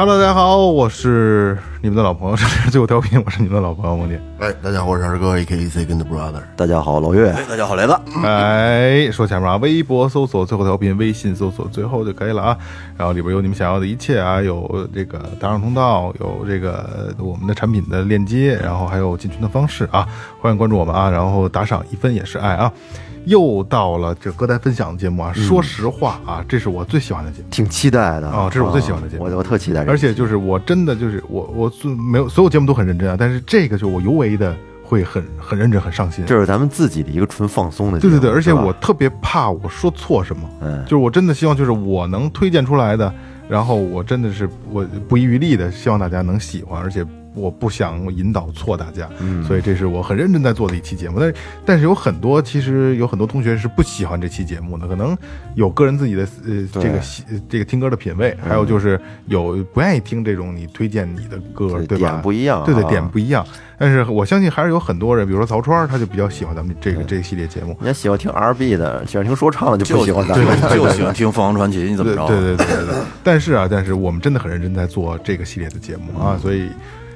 Hello，大家好，我是你们的老朋友，这里是最后调频，我是你们的老朋友梦姐。哎，大家好，我是二哥，A K A Second Brother。大家好，老岳，哎，大家好，雷子。哎，说前面啊，微博搜索最后调频，微信搜索最后就可以了啊。然后里边有你们想要的一切啊，有这个打赏通道，有这个我们的产品的链接，然后还有进群的方式啊。欢迎关注我们啊，然后打赏一分也是爱啊。又到了这歌单分享的节目啊，说实话啊，这是我最喜欢的节目。挺期待的。哦这是我最喜欢的节目。我我特期待，而且就是我真的就是我我最没有所有节目都很认真啊，但是这个就我尤为的会很很认真很上心。这是咱们自己的一个纯放松的节目，对对对，而且我特别怕我说错什么，嗯。就是我真的希望就是我能推荐出来的，然后我真的是我不遗余力的希望大家能喜欢，而且我不想引导错大家，嗯所以这是我很认真在做的一期节目。但是但是有很多其实有很多同学是不喜欢这期节目的，可能有个人自己的呃这个喜这个听歌的品味，还有就是有不愿意听这种你推荐你的歌，对对吧？点不一样对对，啊点不一样。但是我相信还是有很多人，比如说曹川，他就比较喜欢咱们这个这个系列节目。人家喜欢听 R&B 的，喜欢听说唱的，就喜欢咱们。就喜欢听凤凰传奇，你怎么着？对对对对对对。但是啊，但是我们真的很认真在做这个系列的节目啊，所以。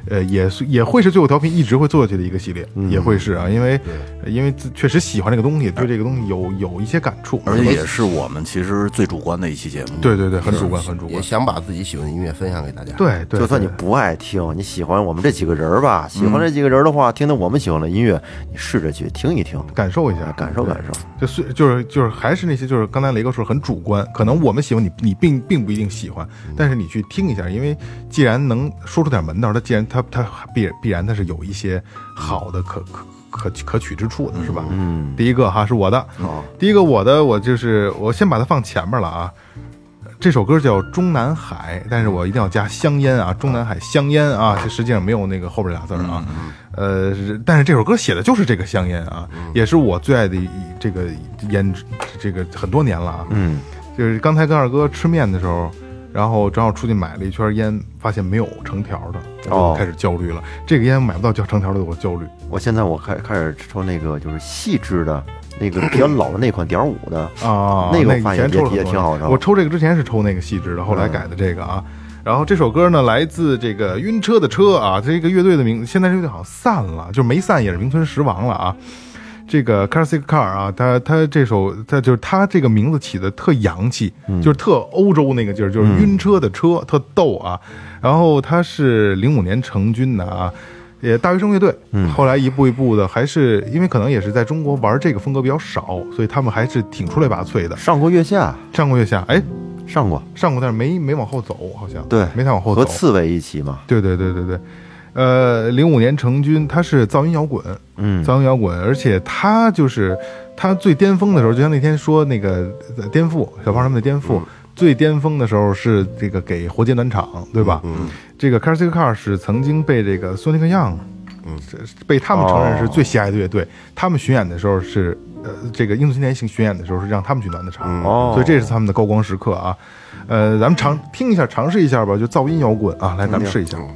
呃，也是也会是最后调频一直会做下去的一个系列，也会是啊，因为因为确实喜欢这个东西，对这个东西有有一些感触，而且也是我们其实最主观的一期节目。对对对，很主观，很主观。也想把自己喜欢的音乐分享给大家。，对对，就算你不爱听，你喜欢我们这几个人儿吧，喜欢这几个人儿的话，听听我们喜欢的音乐，你试着去听一听，感受一下，感受感受。就是就是就是还是那些就是刚才雷哥说很主观，可能我们喜欢你，你并并不一定喜欢，但是你去听一下，因为既然能说出点门道，他既然它它必必然它是有一些好的可可可可取之处的，是吧？嗯，第一个哈是我的，第一个我的我就是我先把它放前面了啊。这首歌叫《中南海》，但是我一定要加香烟啊，中南海香烟啊，这实际上没有那个后边俩字儿啊。呃，但是这首歌写的就是这个香烟啊，也是我最爱的一这个烟，这个很多年了啊。嗯，就是刚才跟二哥吃面的时候，然后正好出去买了一圈烟，发现没有成条的，我哦就开始焦虑了。这个烟买不到叫成条的，我焦虑。我现在我开开始抽那个就是细支的，那个比较老的那款点五的，啊，那个我以发现也也挺好抽我抽这个之前是抽那个细致的，后来改的这个啊。然后这首歌呢，来自这个晕车的车啊，这个乐队的名，现在这乐队好像散了，就没散也是名存实亡了啊。这个 Car Sick Car 啊，他他这首他就是他这个名字起的特洋气，就是特欧洲那个劲儿，就是晕车的车，特逗啊。然后他是零五年成军的啊，也大学生乐队，后来一步一步的，还是因为可能也是在中国玩这个风格比较少，所以他们还是挺出类拔萃的。上过月下，上过月下，哎，上过，上过，但是没没往后走，好像。对，没太往后走。和刺猬一起嘛，对对对对对，呃，零五年成军，他是噪音摇滚，嗯噪音摇滚，而且他就是他最巅峰的时候，就像那天说那个呃颠覆小胖他们的颠覆。最巅峰的时候是这个给活结暖场，对吧？嗯，这个 Car Sick Car 是曾经被这个 Sonic Young，嗯，被他们承认是最喜爱的乐队。他们巡演的时候是，呃，这个英雄青年行巡演的时候是让他们去暖的场，哦所以这是他们的高光时刻啊。呃，咱们尝听一下，尝试一下吧，就噪音摇滚啊，来，咱们试一下。我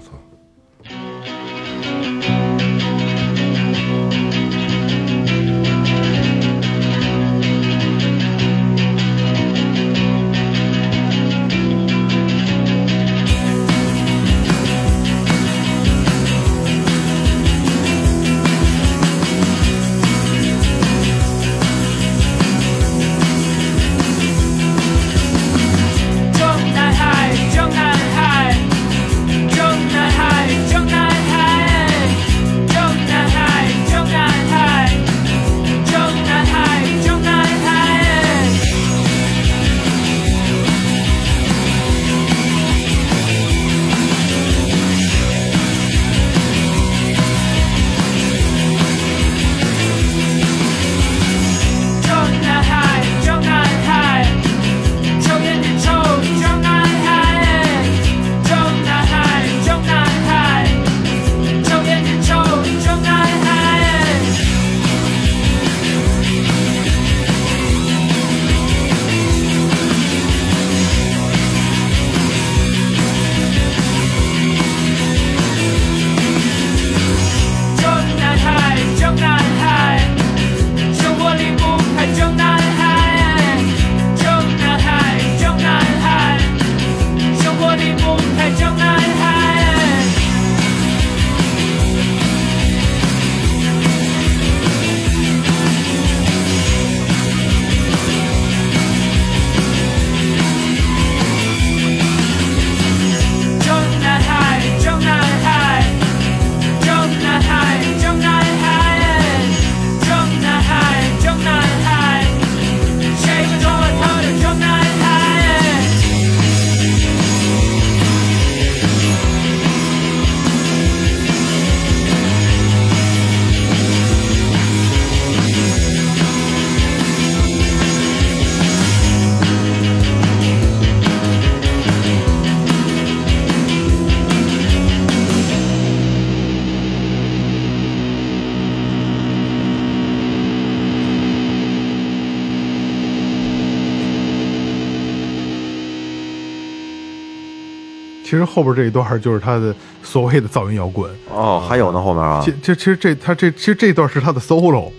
后边这一段就是他的所谓的噪音摇滚。哦，还有呢后面啊其，这其实这他这其实这段是他的 solo，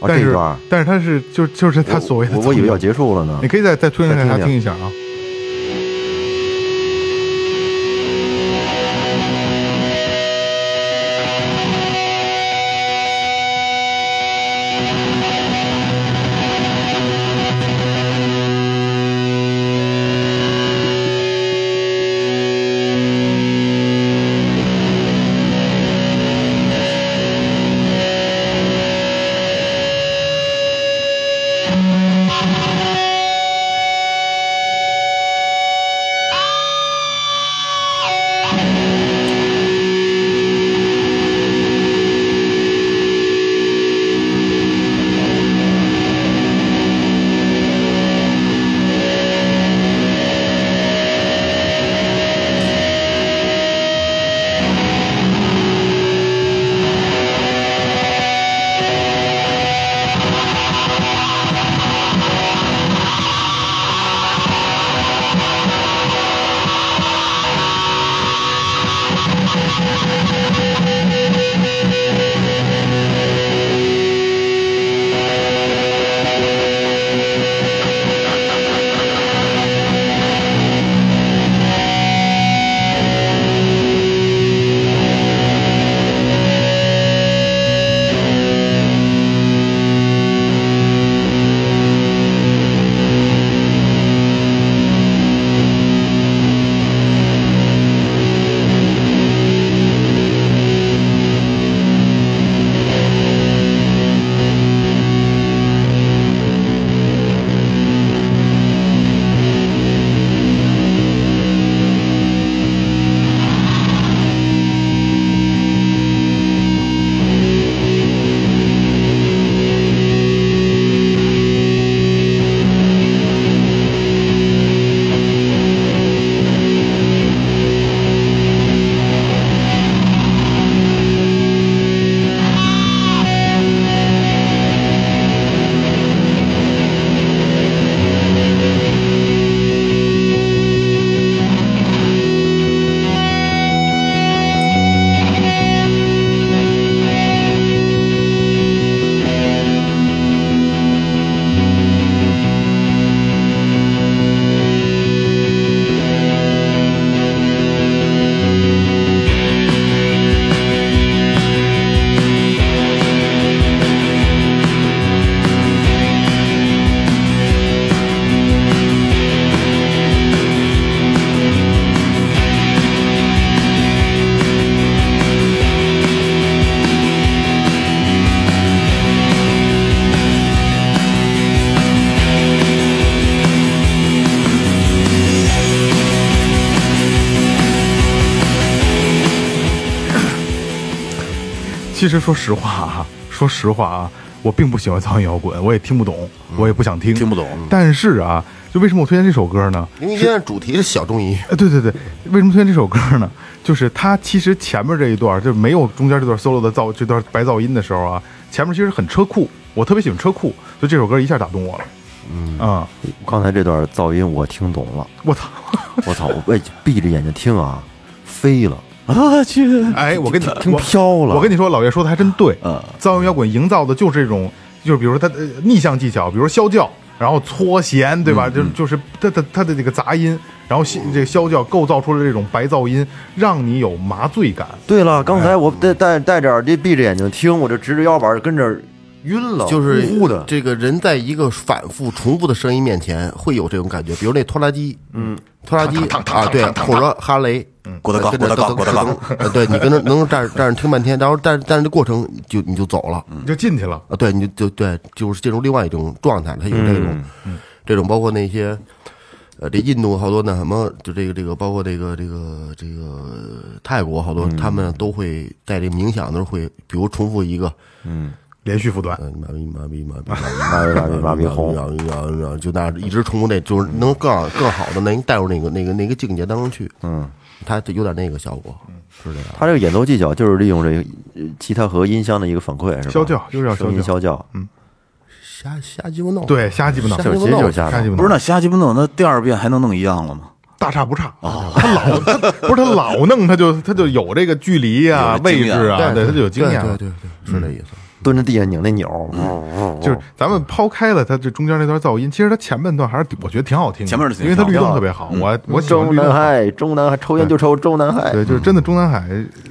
哦但是这一段但是他是就就是他所谓的我我以为要结束了呢你。可以再再推荐给他再听听一下啊。其实说实话啊，说实话啊，我并不喜欢噪音摇滚，我也听不懂，我也不想听，听不懂但是啊，就为什么我推荐这首歌呢？因为现在主题是小众音乐，呃，对对对，为什么推荐这首歌呢？就是它其实前面这一段就没有中间这段 solo 的噪这段白噪音的时候啊，前面其实很车库，我特别喜欢车库，所以这首歌一下打动我了。嗯啊，刚才这段噪音我听懂了，我操！我操，我闭着眼睛听啊，飞了，啊去，哎，我跟你听飘了。我跟你说，老岳说的还真对。嗯噪音摇滚营造的就是这种，就是比如说它的逆向技巧，比如说啸叫，然后搓弦，对吧？就就是它的它的这个杂音，然后这个啸叫构造出了这种白噪音，让你有麻醉感。对了，刚才我戴戴戴着耳机闭着眼睛听，我就直着腰板跟着晕了，就是的。这个人在一个反复重复的声音面前会有这种感觉，比如那拖拉机，嗯，拖拉机啊，对，或者哈雷，嗯，郭德纲郭德纲郭德纲对你跟着能站站着听半天，然后但但是这过程就你就走了，你就进去了，啊，对，你就就对，就是进入另外一种状态，它有这种，这种包括那些，呃，这印度好多那什么，就这个这个，包括这个这个这个泰国好多，他们都会在这冥想的时候会，比如重复一个，连续复段。嗯，麻痹麻痹麻痹麻麻痹麻痹麻痹红麻痹麻痹麻痹，就那一直重复那，就是能更好更好的能带入那个那个那个境界当中去，嗯，它有点那个效果，是这样。他这个演奏技巧就是利用这个呃吉他和音箱的一个反馈，是吧？消叫就是要声音啸啸叫，瞎瞎鸡巴弄，对，瞎鸡巴弄，瞎就是其实就是瞎鸡巴弄。不是那瞎鸡巴弄，那第二遍还能弄一样了吗？大差不差啊。他老他不是他老弄，他就他就有这个距离啊、位置啊，对，他就有经验。对对对，是这意思。蹲着地下拧那钮就是咱们抛开了它这中间那段噪音，其实它前半段还是我觉得挺好听的，前面的因为它律动特别好。我我喜欢中。南海，中南海，抽烟就抽中南海，对，就是真的中南海，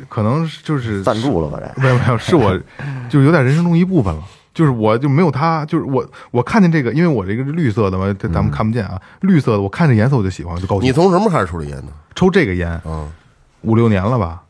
可能就是赞助了吧这？没有没有，是我就是有点人生中一部分了。就是我就没有他，就是我我看见这个，因为我这个是绿色的嘛，这咱们看不见啊，绿色的，我看这颜色我就喜欢，就高兴。你从什么开始抽的烟呢？抽这个烟，嗯，五六年了吧，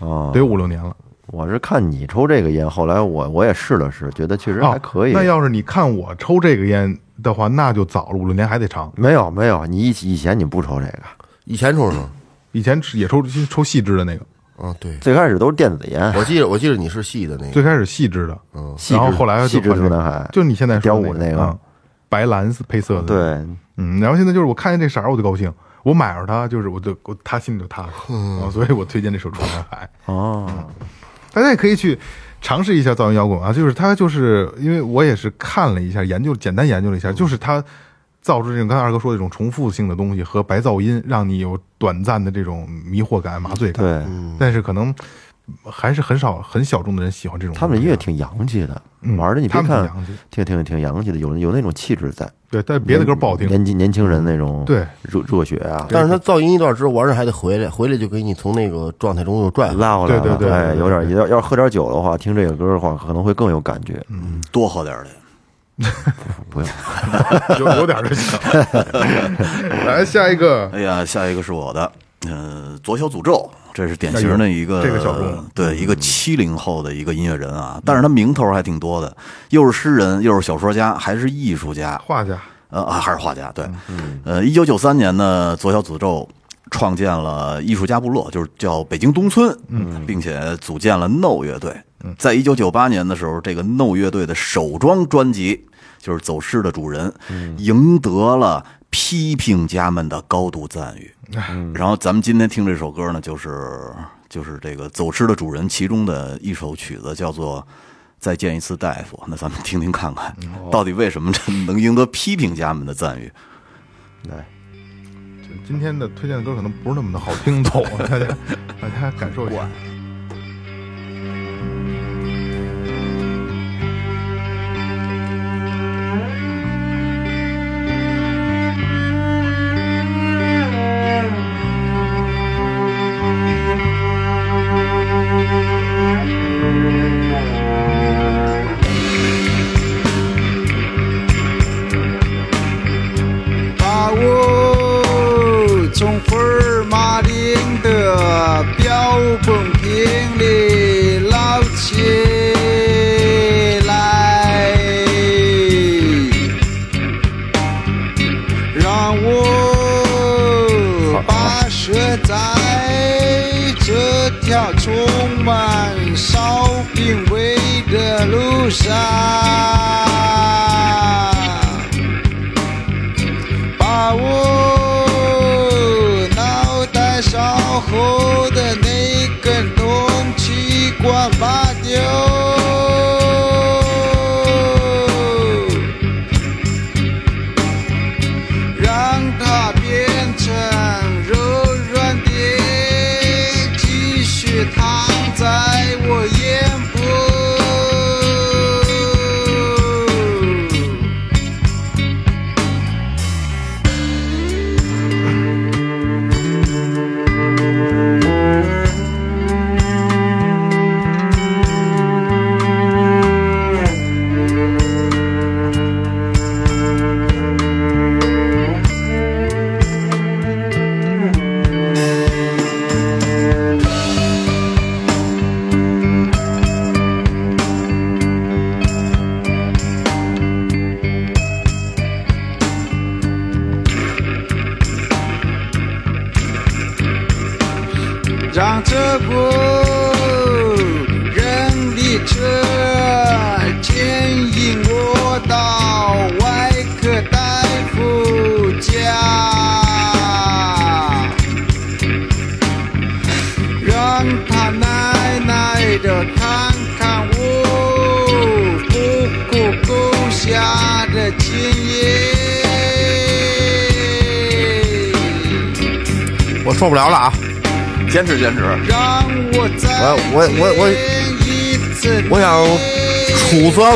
啊得有五六年了。我是看你抽这个烟，后来我我也试了试，觉得确实哦还可以。那要是你看我抽这个烟的话，那就早了，五六年还得长。没有没有，你以以前你不抽这个，以前抽什么？以前也抽抽细支的那个，啊，对，最开始都是电子烟，我记得我记得你是细的那个，最开始细支的，嗯然后后来细致就换成中南海，就你现在说点五那个白蓝色配色的，，对，嗯，然后现在就是我看见这色儿我就高兴，我买着它就是我就我他心里就踏实，啊，所以我推荐这首 《中南海》。哦，大家也可以去尝试一下噪音摇滚啊，就是它就是因为我也是看了一下，研究简单研究了一下，就是它造出这种刚才二哥说的这种重复性的东西和白噪音，让你有短暂的这种迷惑感、麻醉感。对，但是可能还是很少很小众的人喜欢这种。他们音乐挺洋气的，嗯玩的你别看挺挺挺洋气的，有有那种气质在。对，但别的歌不好听。年轻年轻人那种对热热血啊，但是他噪音一段之后，玩着还得回来，回来就给你从那个状态中又拽。拉回来了。对对对对哎，对有点要要是喝点酒的话，听这个歌的话，可能会更有感觉。嗯多喝点儿的。不用，有有点儿就行。来下一个，哎呀，下一个是我的，呃，左小诅咒，这是典型的一个、哎这个小众对一个七零后的一个音乐人啊，但是他名头还挺多的，又是诗人，又是小说家，还是艺术家，画家，呃啊，还是画家，对，呃，一九九三年呢，左小诅咒创建了艺术家部落，就是叫北京东村，嗯，并且组建了 No 乐队。在一九九八年的时候，这个 No 乐队的首张专辑就是《走失的主人》，赢得了批评家们的高度赞誉。然后咱们今天听这首歌呢，就是就是这个《走失的主人》其中的一首曲子，叫做。再见一次，大夫。那咱们听听看看，到底为什么这能赢得批评家们的赞誉？来，就今天的推荐的歌可能不是那么的好听懂，大家大家感受一下。标本瓶里捞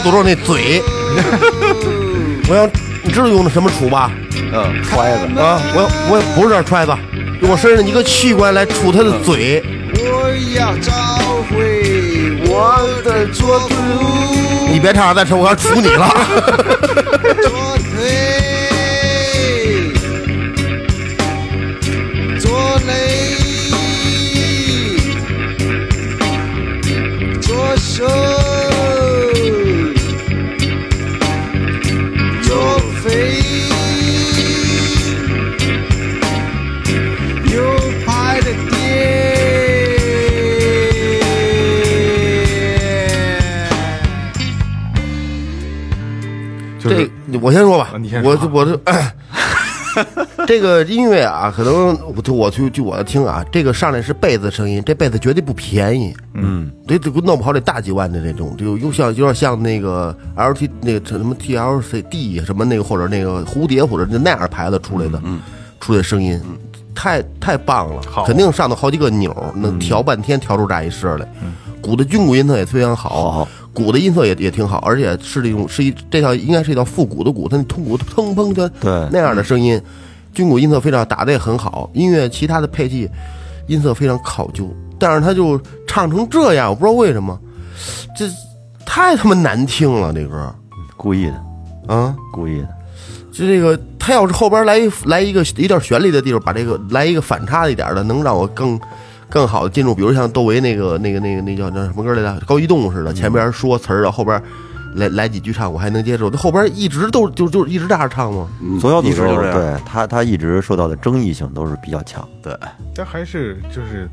诅咒那嘴，我想你知道用的什么杵吧？嗯，揣子，啊，我我不是这揣子，用我身上的一个器官来杵他的嘴。我要找回我的左腿，你别唱了，再唱我要杵你了。我就我就。这个音乐啊，可能我就我就就我的听啊，这个上来是贝斯声音，这贝斯绝对不便宜，嗯，这这弄不好得大几万的那种，就又像有点像那个 L T 那个什么 T L C D 什么那个或者那个蝴蝶或者那那样牌子出来的，嗯，出来的声音太太棒了，好。肯定上头好几个钮，能调半天调出这一声来，鼓的军鼓音色也非常好，好鼓的音色也也挺好，而且是这种是一这套应该是一套复古的鼓，它那通鼓砰砰的对那样的声音，军鼓音色非常打的也很好，音乐其他的配器音色非常考究，但是他就唱成这样，我不知道为什么，这太他妈难听了这歌故意的，啊！故意的。就这个，他要是后边来一来一个一段旋律的地方，把这个来一个反差一点的，能让我更更好的进入。比如像窦唯那个那个那个那叫那什么歌来着，高一动似的，前边说词儿，然后后边来来几句唱，我还能接受。他后边一直都就就一直这样唱吗？左小诅咒一直就这样对他他一直受到的争议性都是比较强。对，但还是就是，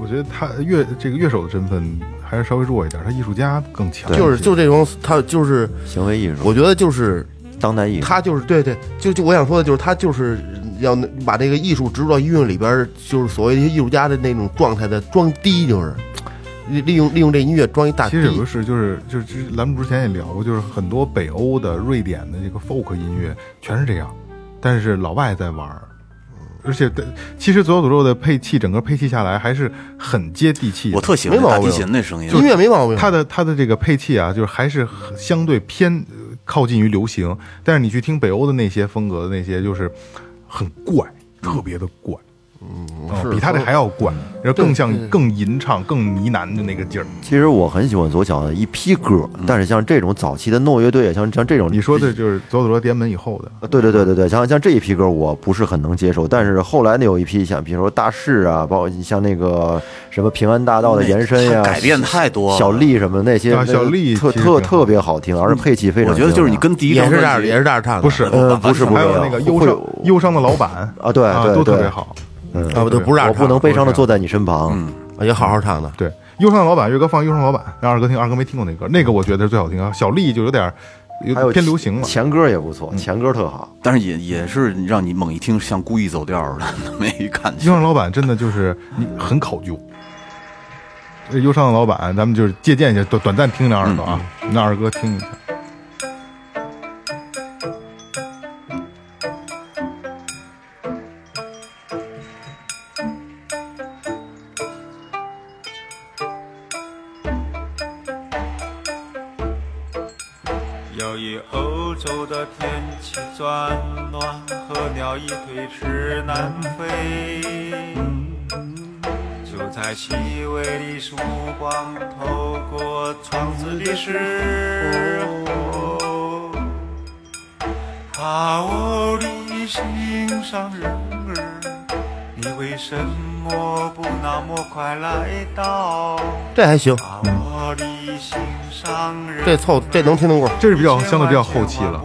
我觉得他乐这个乐手的身份还是稍微弱一点，他艺术家更强。就是就这种，他就是，行为艺术，我觉得就是当代艺术，他就是对对，就就我想说的就是他就是要把这个艺术植入到音乐里边，就是所谓一些艺术家的那种状态的装低，就是。利利用利用这音乐装一大。其实有个是，就是就是之栏目之前也聊过，就是很多北欧的、瑞典的这个 folk 音乐全是这样，但是老外在玩，而且的其实左右诅咒的配器，整个配器下来还是很接地气。我特喜欢那声音，音乐没毛病，他的他的这个配器啊，就是还是很相对偏呃靠近于流行，但是你去听北欧的那些风格的那些，就是很怪，特别的怪。嗯，是比他这还要怪，然后更像更吟唱、更呢喃的那个劲儿。其实我很喜欢左小的一批歌，但是像这种早期的诺乐队，像像这种你说的就是左左罗点门以后的，呃对对对对对，像像这一批歌我不是很能接受，但是后来那有一批像比如说大势啊，包括像那个什么平安大道的延伸呀、改变太多小丽什么的那些，小丽特特特别好听，而且配器非常我。觉得就是你跟第一也是这样，也是这样唱的，不是呃 不是不是还有那个忧伤忧伤的老板啊对对都特对别好。嗯啊，不都不是我不能悲伤的坐在你身旁，也好好唱的。对，忧伤的老板，岳哥放忧伤的老板，让二哥听，二哥没听过那歌，那个我觉得是最好听啊。小丽就有点还有偏流行了，前歌也不错，嗯前歌特好。但是也也是让你猛一听像故意走调似的 那么一感觉。忧伤老板真的就是你很考究。忧伤的老板，咱们就是借鉴一下，短短暂听两耳朵啊，让二哥听一下。鸟一推迟南飞。就在细微的曙光透过窗子的时候，啊，我的心上人儿，为什么不那么快来到？这还行，这凑这能听得过。这是比较相对比较后期了。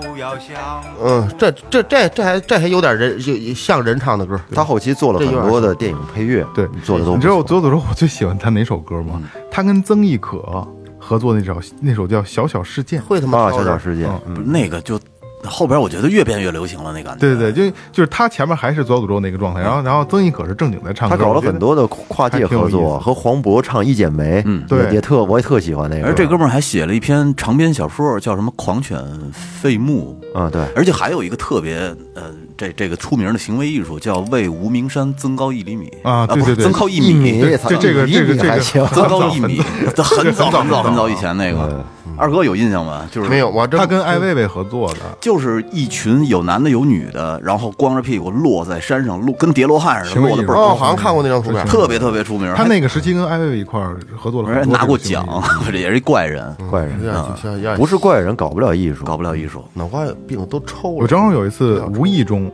嗯，这这这这还这还有点人就像人唱的歌。他后期做了很多的电影配乐，对，做的都不你知道我错。左左说我最喜欢他哪首歌吗？他跟曾轶可合作那首那首叫《小小事件》。会他妈小小世界，那个就后边我觉得越变越流行了，那感觉。对对对，就就是他前面还是左小诅咒那个状态，然后然后曾轶可是正经在唱歌，他搞了很多的跨界合作，和黄渤唱《一剪梅》，嗯对也也特我也特喜欢那个。而这哥们儿还写了一篇长篇小说，叫什么《狂犬废墓》。啊，对，而且还有一个特别呃，这这个出名的行为艺术叫为无名山增高一厘米不是啊对对对增高一一米这这个这个这个还行，增高一米，这很早很早很早很早以前那个。二哥有印象吗？就是没有，我真他跟艾薇薇合作的，就是一群有男的有女的，然后光着屁股落在山上，落跟叠罗汉似的，落的倍儿哦，高，好像看过那张图片，特别特别出名。他那个时期跟艾薇薇一块儿合作了拿过奖，这也是一怪人，怪人有点像有点不是怪人，搞不了艺术，搞不了艺术。脑瓜有病都抽了。我正好有一次无意中，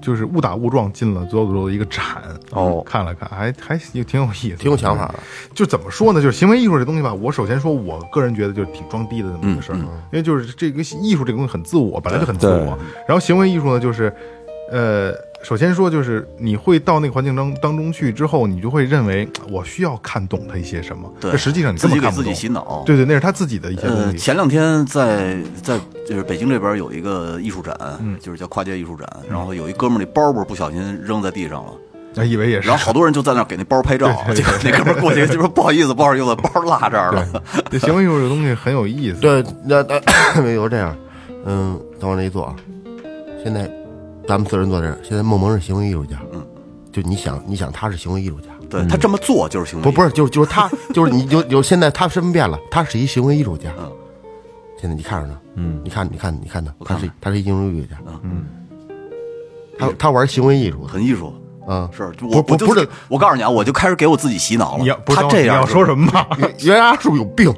就是误打误撞进了左小诅咒的一个展，哦看了看，还还挺挺有意思，挺有想法的。就怎么说呢？就是行为艺术这东西吧，我首先说，我个人觉得就是挺装逼的这么一个事儿，因为就是这个艺术这个东西很自我，本来就很自我。然后行为艺术呢，就是，呃，首先说就是你会到那个环境当当中去之后，你就会认为我需要看懂他一些什么，对这实际上你自己给自己。洗脑。对对，那是他自己的一些东呃，西。前两天在在就是北京这边有一个艺术展，嗯就是叫跨界艺术展，然后有一哥们儿那包包不小心扔在地上了，啊，以为也是然后好多人就在那给那包拍照，结果那哥们过去就说不好意思，不好意思，包落这儿了。对行为艺术这东西很有意思。对，那那 比如这样，嗯，等往这一坐啊，现在咱们四人坐这儿，现在梦萌是行为艺术家，嗯，就你想，你想他是行为艺术家，对他这么做就是行为艺术，不不是，就是就是他，就是你就就现在他身份变了，他是一行为艺术家，嗯，现在你看着呢，嗯，你看你看你看他，他是他是一行为艺术家，嗯，他他玩行为艺术，很艺术。嗯，是，我我不不是，我告诉你啊，我就开始给我自己洗脑了。他这样你要说什么吧？袁牙是不是有病？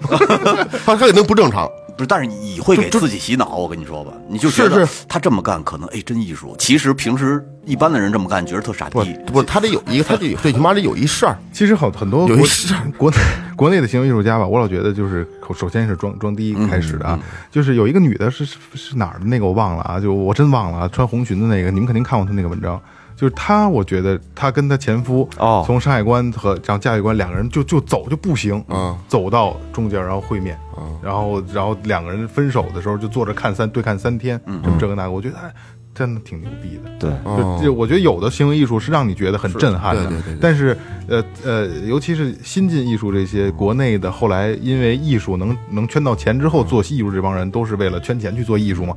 他他肯定不正常，不是，但是你会给自己洗脑，我跟你说吧，你就觉得是是他这么干可能哎真艺术，其实平时一般的人这么干觉得特傻不逼。不是，他得有一个，他得有最起码得有一事儿，其实好很多国有一事儿国内国内的行为艺术家吧，我老觉得就是首先是装装逼开始的啊，就是有一个女的是是是哪儿的那个我忘了啊，就我真忘了啊，穿红裙子那个，你们肯定看过她那个文章。就是她，我觉得她跟她前夫哦。从山海关和然后嘉峪关两个人就就走就步行，嗯，走到中间然后会面，然后然后两个人分手的时候就坐着看三对看三天，这么这个那个，我觉得哎真的挺牛逼的。对，就就我觉得有的行为艺术是让你觉得很震撼的，对对对对但是呃呃，尤其是新进艺术这些国内的，后来因为艺术能能圈到钱之后做艺术，这帮人都是为了圈钱去做艺术嘛，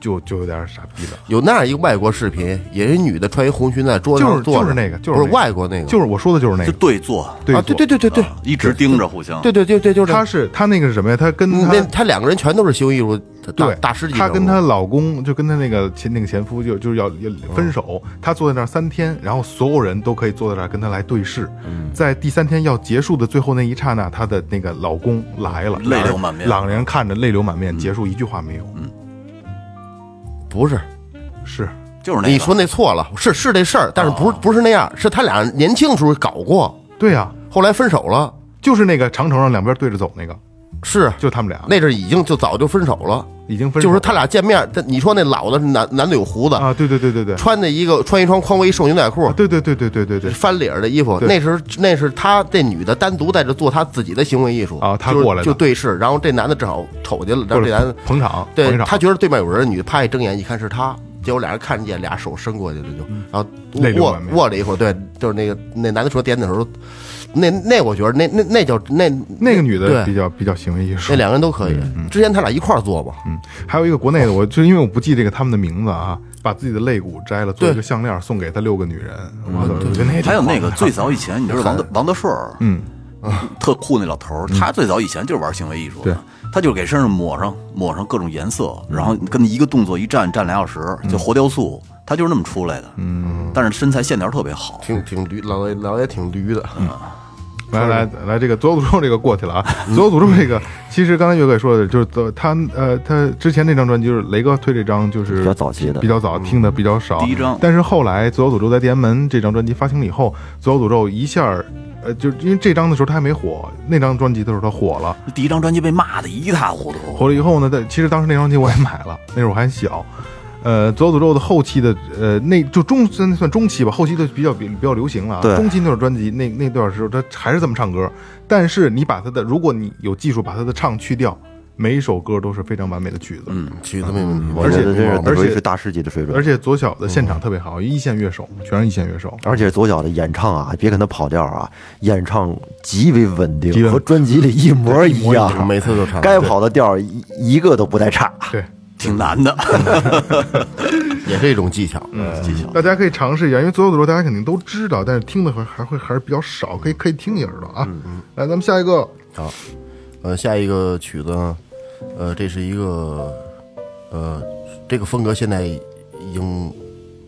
就就有点傻逼了。有那样一个外国视频，也是一女的穿一红裙在桌子就是上坐着，就是那个就是不是外国那个，就是我说的就是那就个，对坐，啊，对做对对对。对对一直盯着互相。对对对对，就是他是他那个是什么呀？他跟那他两个人全都是行为艺术大对大师级，她跟她老公就跟她那个前那个前夫就就是要要分手，她坐在那儿三天，然后所有人都可以坐在那儿跟她来对视。在第三天要结束的最后那一刹那，她的那个老公来了，泪流满面两人看着泪流满面，结束一句话没有。不是是就是那个。你说那错了，是是这事儿，但是不是哦。不是那样，是他俩年轻时候搞过，对呀、后来分手了，就是那个长城上两边对着走那个，是就他们俩。那阵儿已经就早就分手了，已经分手，就是他俩见面，他你说那老的是男男的有胡子，啊，对对对对对，穿的一个穿一双匡威瘦牛仔裤，对对对对对对对，翻领儿的衣服，那时候那是他这女的单独在这做她自己的行为艺术啊他过来就对视，然后这男的正好瞅见了，然后这男的捧场，对他觉得对面有人，女的啪一睁眼一看是他，结果俩人看见俩手伸过去了就，然后握握了一会儿，对，就是那个那男的说点点头，那那我觉得那那那叫那那个女的比较比较行为艺术那，两个人都可以，之前他俩一块儿做嘛，嗯，还有一个国内的，我就因为我不记这个他们的名字啊，把自己的肋骨摘了，做一个项链送给他六个女人，我觉得那还有那个最早以前，你知道王德 王德顺儿，嗯，特酷那老头儿，他最早以前就是玩行为艺术对。的，他就给身上抹上抹上各种颜色，然后跟一个动作一站站俩小时，就活雕塑，他就是那么出来的。嗯，但是身材线条特别好。挺挺驴，老爷老爷挺驴的，来来来，这个左有诅咒这个过去了啊。左有诅咒这个，其实刚才岳哥也说的，就是左他呃他之前那张专辑就是雷哥推这张就是比较早期的比较早听的比较少。第一张但是后来左有诅咒在天安门这张专辑发行了以后，左有诅咒一下呃，就因为这张的时候他还没火，那张专辑的时候他火了。第一张专辑被骂的一塌糊涂，火了以后呢，但其实当时那张专辑我也买了，那时候我还小。呃，左有诅咒的后期的呃，那就中算算中期吧，后期的比较比比较流行了啊。对中期那段专辑，那那段时候他还是这么唱歌，但是你把他的，如果你有技术把他的唱去掉，每一首歌都是非常完美的曲子。嗯，曲子没问题，而且这是而且是大师级的水准。而且左小的现场特别好，一线乐手全是一线乐手。而且左小的演唱啊，别看他跑调啊，演唱极为稳定，和专辑里一模 一样，每次都唱该跑的调一一个都不带差。对，挺难的。也是一种技巧。嗯技巧。大家可以尝试一下，因为左右左右大家肯定都知道，但是听的还还会还是比较少，可以可以听一耳朵啊。嗯来，咱们下一个，好，呃，下一个曲子呢，呃，这是一个，呃，这个风格现在已经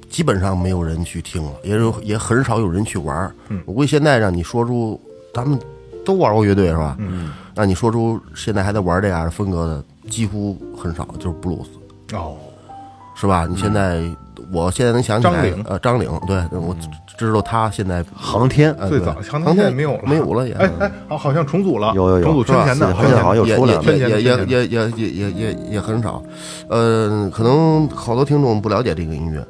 基本上没有人去听了，也有也很少有人去玩儿。我估计现在让你说出，咱们都玩过乐队是吧？嗯，让你说出现在还在玩这样的风格的，几乎很少，就是布鲁斯。哦，是吧？你现在，我现在能想起来，张呃，张岭，对我知道他现在航天呃最早航航天天没有了，没有了也，哎哎，好，好像重组了，有有有。重组之前的，好像好像有也出来了。也也也也也也也也也很少，呃，可能好多听众不了解这个音乐，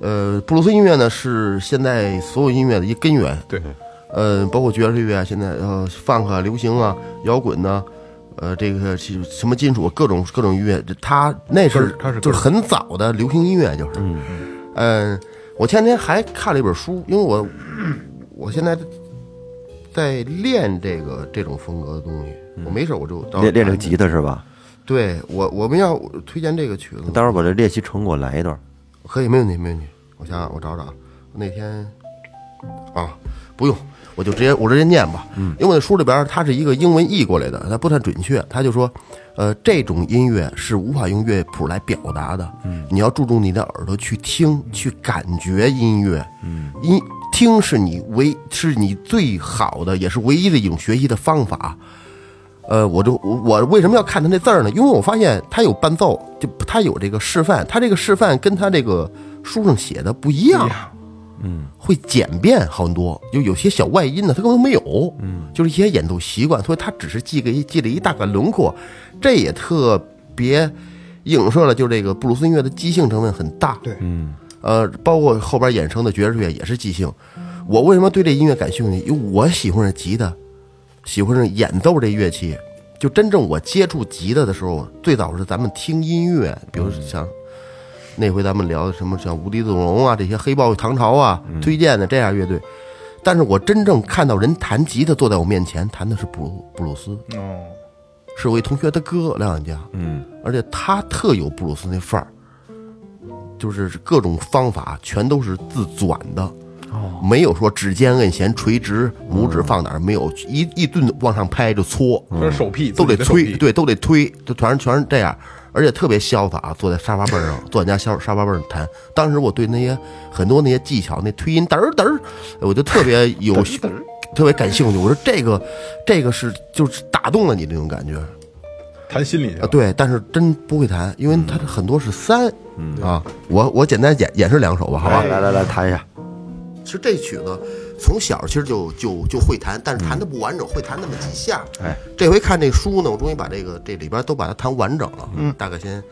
呃，布鲁斯音乐呢是现在所有音乐的一根源，对，呃，包括爵士乐啊，现在呃，funk 啊、流行啊、摇滚呐、呃，这个是什么金属，各种各种音乐，他那是就是很早的流行音乐，就是，嗯嗯，我前天还看了一本书，因为我我现在在练这个这种风格的东西，我没事我就到练练这个吉他是吧？对我我们要推荐这个曲子，待会儿把这练习成果来一段。可以，没问题，没问题。我想想，我找找，那天啊，不用，我就直接我直接念吧。因为我那书里边它是一个英文译过来的，它不太准确。他就说，呃，这种音乐是无法用乐谱来表达的。嗯，你要注重你的耳朵去听，去感觉音乐。嗯，音听是你唯是你最好的，也是唯一的一种学习的方法。呃，我就我我为什么要看他那字儿呢？因为我发现他有伴奏，就他有这个示范，他这个示范跟他这个书上写的不一样，嗯，会简便很多，就有些小外音呢，他根本没有，嗯，就是一些演奏习惯，所以他只是记个一记了一大概轮廓，这也特别影射了就这个布鲁斯音乐的即兴成分很大，对，呃，包括后边衍生的爵士乐也是即兴。我为什么对这音乐感兴趣？因为我喜欢上吉他，喜欢上演奏这乐器。就真正我接触吉他的时候，最早是咱们听音乐，比如像那回咱们聊的什么像无地自容啊，这些黑豹、唐朝啊推荐的这样乐队。但是我真正看到人弹吉他坐在我面前，弹的是布鲁布鲁斯，哦，是我一同学的哥梁远家，嗯，而且他特有布鲁斯那范儿，就是各种方法全都是自转的，哦，没有说指尖摁弦垂直，拇指放哪儿，没有一一顿往上拍就搓，手屁，都得推对，都得推，就全是全是这样，而且特别潇洒，坐在沙发背上，坐在家沙沙发背上弹。当时我对那些很多那些技巧，那推音嘚儿嘚儿，我就特别有 特别感兴趣。我说这个这个是就是打动了你那种感觉啊，弹心里啊。对，但是真不会弹，因为它很多是三，啊，我我简单演演示两首吧，好吧？来来来，弹一下。其实这曲子从小其实就就就会弹，但是弹的不完整，会弹那么几下。哎，这回看这书呢，我终于把这个这里边都把它弹完整了。嗯，大概先。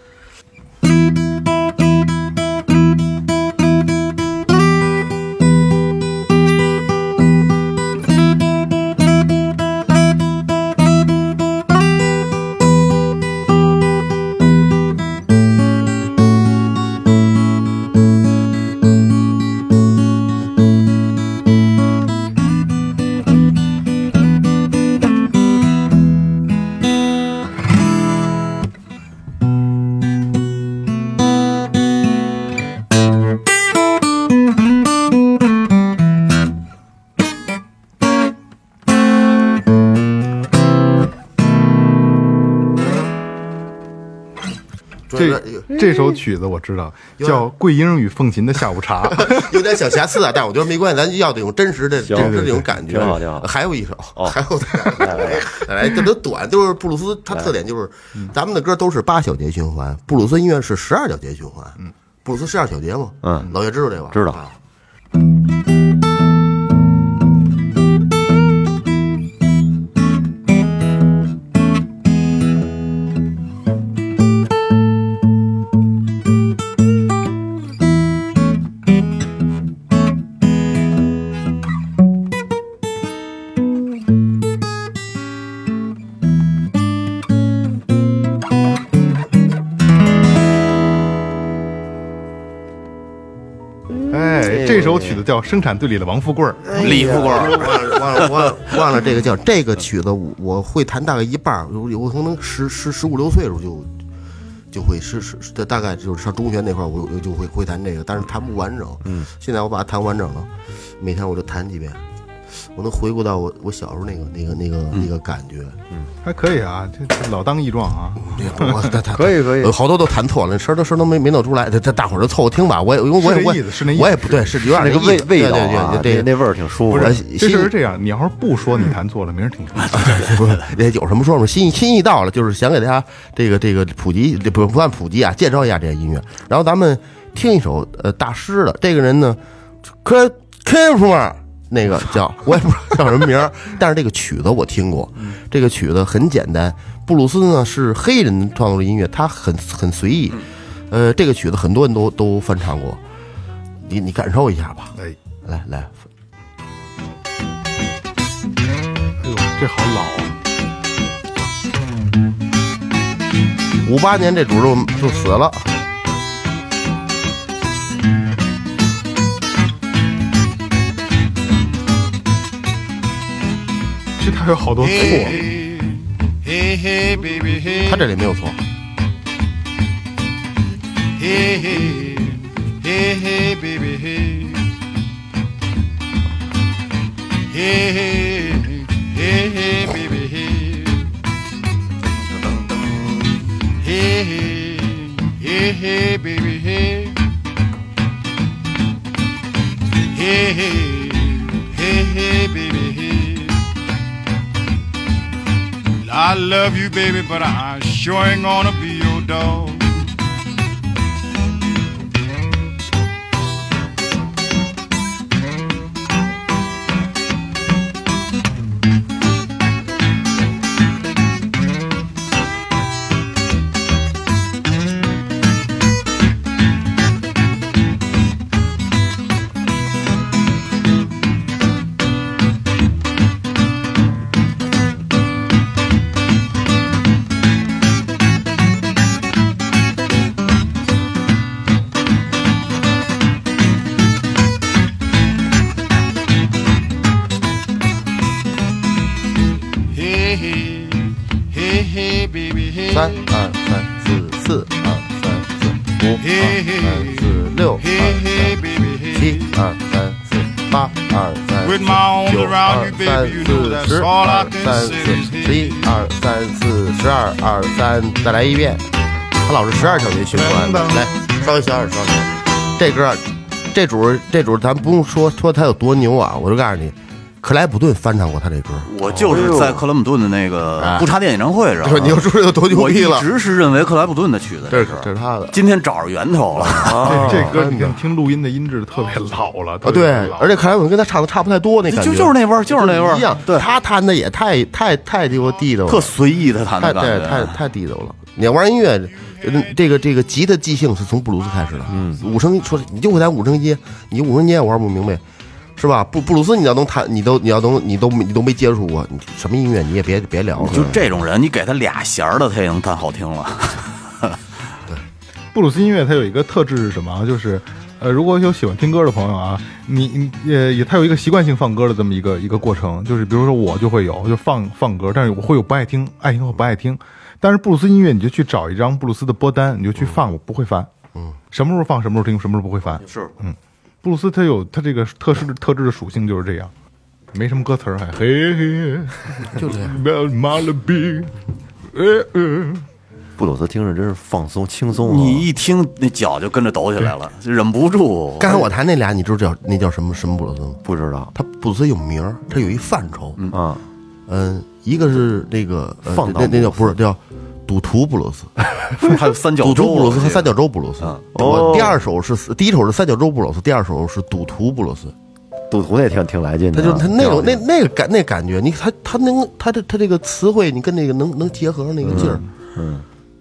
首曲子我知道，叫《桂英与凤琴的下午茶》。有点小瑕疵啊，但我觉得没关系，咱要这种真实的、真实的这种感觉。挺好挺好还有一首，哦还有来来再来，这都短，就是布鲁斯，它特点就是咱们的歌都是八小节循环，布鲁斯音乐是十二小节循环。嗯，布鲁斯十二小节嘛。嗯老岳知道这个吧？知道生产队里的王富贵儿》，李富贵儿。忘了忘了忘了忘了这个叫这个曲子，我我会弹大概一半儿，有有可能十十十五六岁的时候就就会是是是大概就是上中学那块儿，我我就会会弹这个，但是弹不完整。嗯，现在我把它弹完整了，每天我就弹几遍，我能回顾到我我小时候那个那个那个那个感觉。嗯还可以啊，这这老当益壮啊。我他他 可以可以好多都弹错了，声儿都声儿都没没弄出来，这这大伙儿就凑合听吧。我也因为我也我也是那意思是那意思我也不对，是有点那个味味道啊，对对对对那那味儿挺舒服不的。是，这事是这样，你要是不说你弹错了，没人听。不是，这有什么说什么，心意心意到了，就是想给大家这个这个普及，不不算普及啊，介绍一下这些音乐。然后咱们听一首呃大师的，这个人呢，可 K 夫嘛，那个 叫我也不知道叫什么名儿，但是这个曲子我听过，这个曲子很简单。布鲁斯呢是黑人创作的音乐，他很很随意，呃，这个曲子很多人都都翻唱过，你你感受一下吧。哎，来来，哎呦，这好老啊！五八年这主就就死了。其里还有好多醋啊他这里没有醋 I love you, baby, but I sure ain't gonna be your dog. 五二三四，六二三四，七二三四，八二三四，九二三四十二三四十一二三四十二二三，再来一遍。他老是十二小节循环，来稍微小点，稍微小点。这歌，这主这主，咱不用说说他有多牛啊，我就告诉你，克莱普顿翻唱过他这歌。我就是在克莱姆顿的那个不插电演唱会上，说你就知道有多牛我一。直是认为克莱普顿的曲子，这是这是他的。今天找着源头了。这这歌你看听录音的音质特别老了啊，对，而且克莱普顿跟他唱的差不太多，那感觉就就是那味儿就是那味儿一样。对他弹的也太太太给我地道了，特随意的弹太的感觉，对太太地道了。你要玩音乐，呃这个这个吉他即兴是从布鲁斯开始的。嗯，五声说你就会弹五声阶，你五声音也玩不明白，是吧？布布鲁斯你要能弹，你都你要能你都你都没接触过，你什么音乐你也别别聊了。就这种人，你给他俩弦儿的，他也能弹好听了。布鲁斯音乐它有一个特质是什么啊？就是，呃，如果有喜欢听歌的朋友啊，你你呃也他有一个习惯性放歌的这么一个一个过程，就是比如说我就会有就放放歌，但是我会有不爱听，爱听或不爱听。但是布鲁斯音乐你就去找一张布鲁斯的播单，你就去放，我不会烦。嗯，什么时候放什么时候听，什么时候不会烦。是，布鲁斯他有他这个特质特质的属性就是这样，没什么歌词儿，还嘿嘿，就这样。布鲁斯听着真是放松轻松啊！你一听 那脚就跟着抖起来了，就忍不住。刚才我弹那俩，你知道叫那叫什么什么布鲁斯吗？不知道他布鲁斯有名儿，他有一范畴。啊，嗯，一个是那个呃放荡那那叫不是叫赌徒布鲁斯，还有三角赌洲徒布鲁斯和三角角洲布鲁斯。哦我第二首是第一首是三角洲布鲁斯，第二首是赌徒布鲁斯。赌徒也挺挺来劲的啊，他就他那种那那个感那感觉，你他他能他这他这个词汇，你跟那个能能结合上那个劲儿。嗯，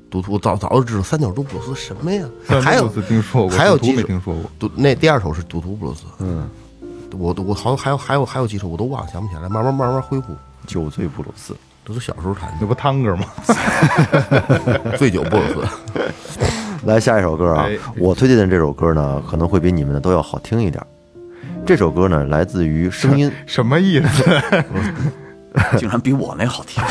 赌徒早早就知道三角洲布鲁斯什么呀？还有听说过还有几首听说过。赌那第二首是赌徒布鲁斯。嗯，我我好像还有还有还有几首我都忘想不起来，慢慢慢慢恢复。酒醉布鲁斯，这都小时候弹的那不汤哥吗？醉酒布鲁斯。来下一首歌啊哎！我推荐的这首歌呢，可能会比你们的都要好听一点。这首歌呢，来自于声音什么意思？竟然比我那好听，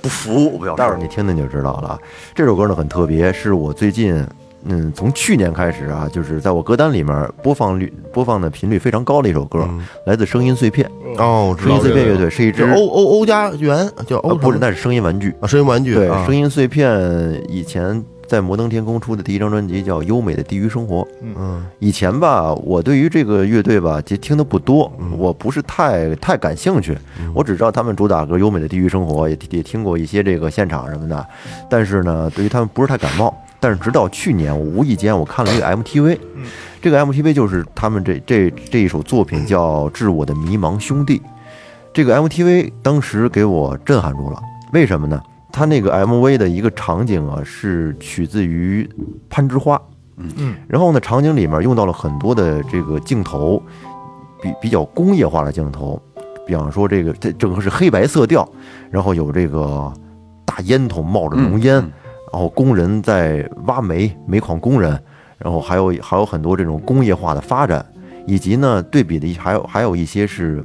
不服！我不要待会儿你听听就知道了啊。这首歌呢很特别，是我最近嗯从去年开始啊，就是在我歌单里面播放率播放的频率非常高的一首歌，来自声音碎片。哦，声音碎片乐队是一支欧欧欧家园叫欧呃不是，那是声音玩具。啊，声音玩具对，啊声音碎片以前在摩登天空出的第一张专辑叫《优美的地狱生活》。嗯以前吧，我对于这个乐队吧，其实听的不多，我不是太太感兴趣。我只知道他们主打歌《优美的地狱生活》，也也听过一些这个现场什么的，但是呢，对于他们不是太感冒。但是直到去年，我无意间我看了一个 MTV，这个 MTV 就是他们这这这一首作品叫《致我的迷茫兄弟》。这个 MTV 当时给我震撼住了，为什么呢？它那个 MV 的一个场景啊，是取自于《攀枝花》，嗯嗯，然后呢，场景里面用到了很多的这个镜头，比比较工业化的镜头，比方说这个这整个是黑白色调，然后有这个大烟筒冒着浓烟，然后工人在挖煤，煤矿工人，然后还有还有很多这种工业化的发展，以及呢对比的还有还有一些是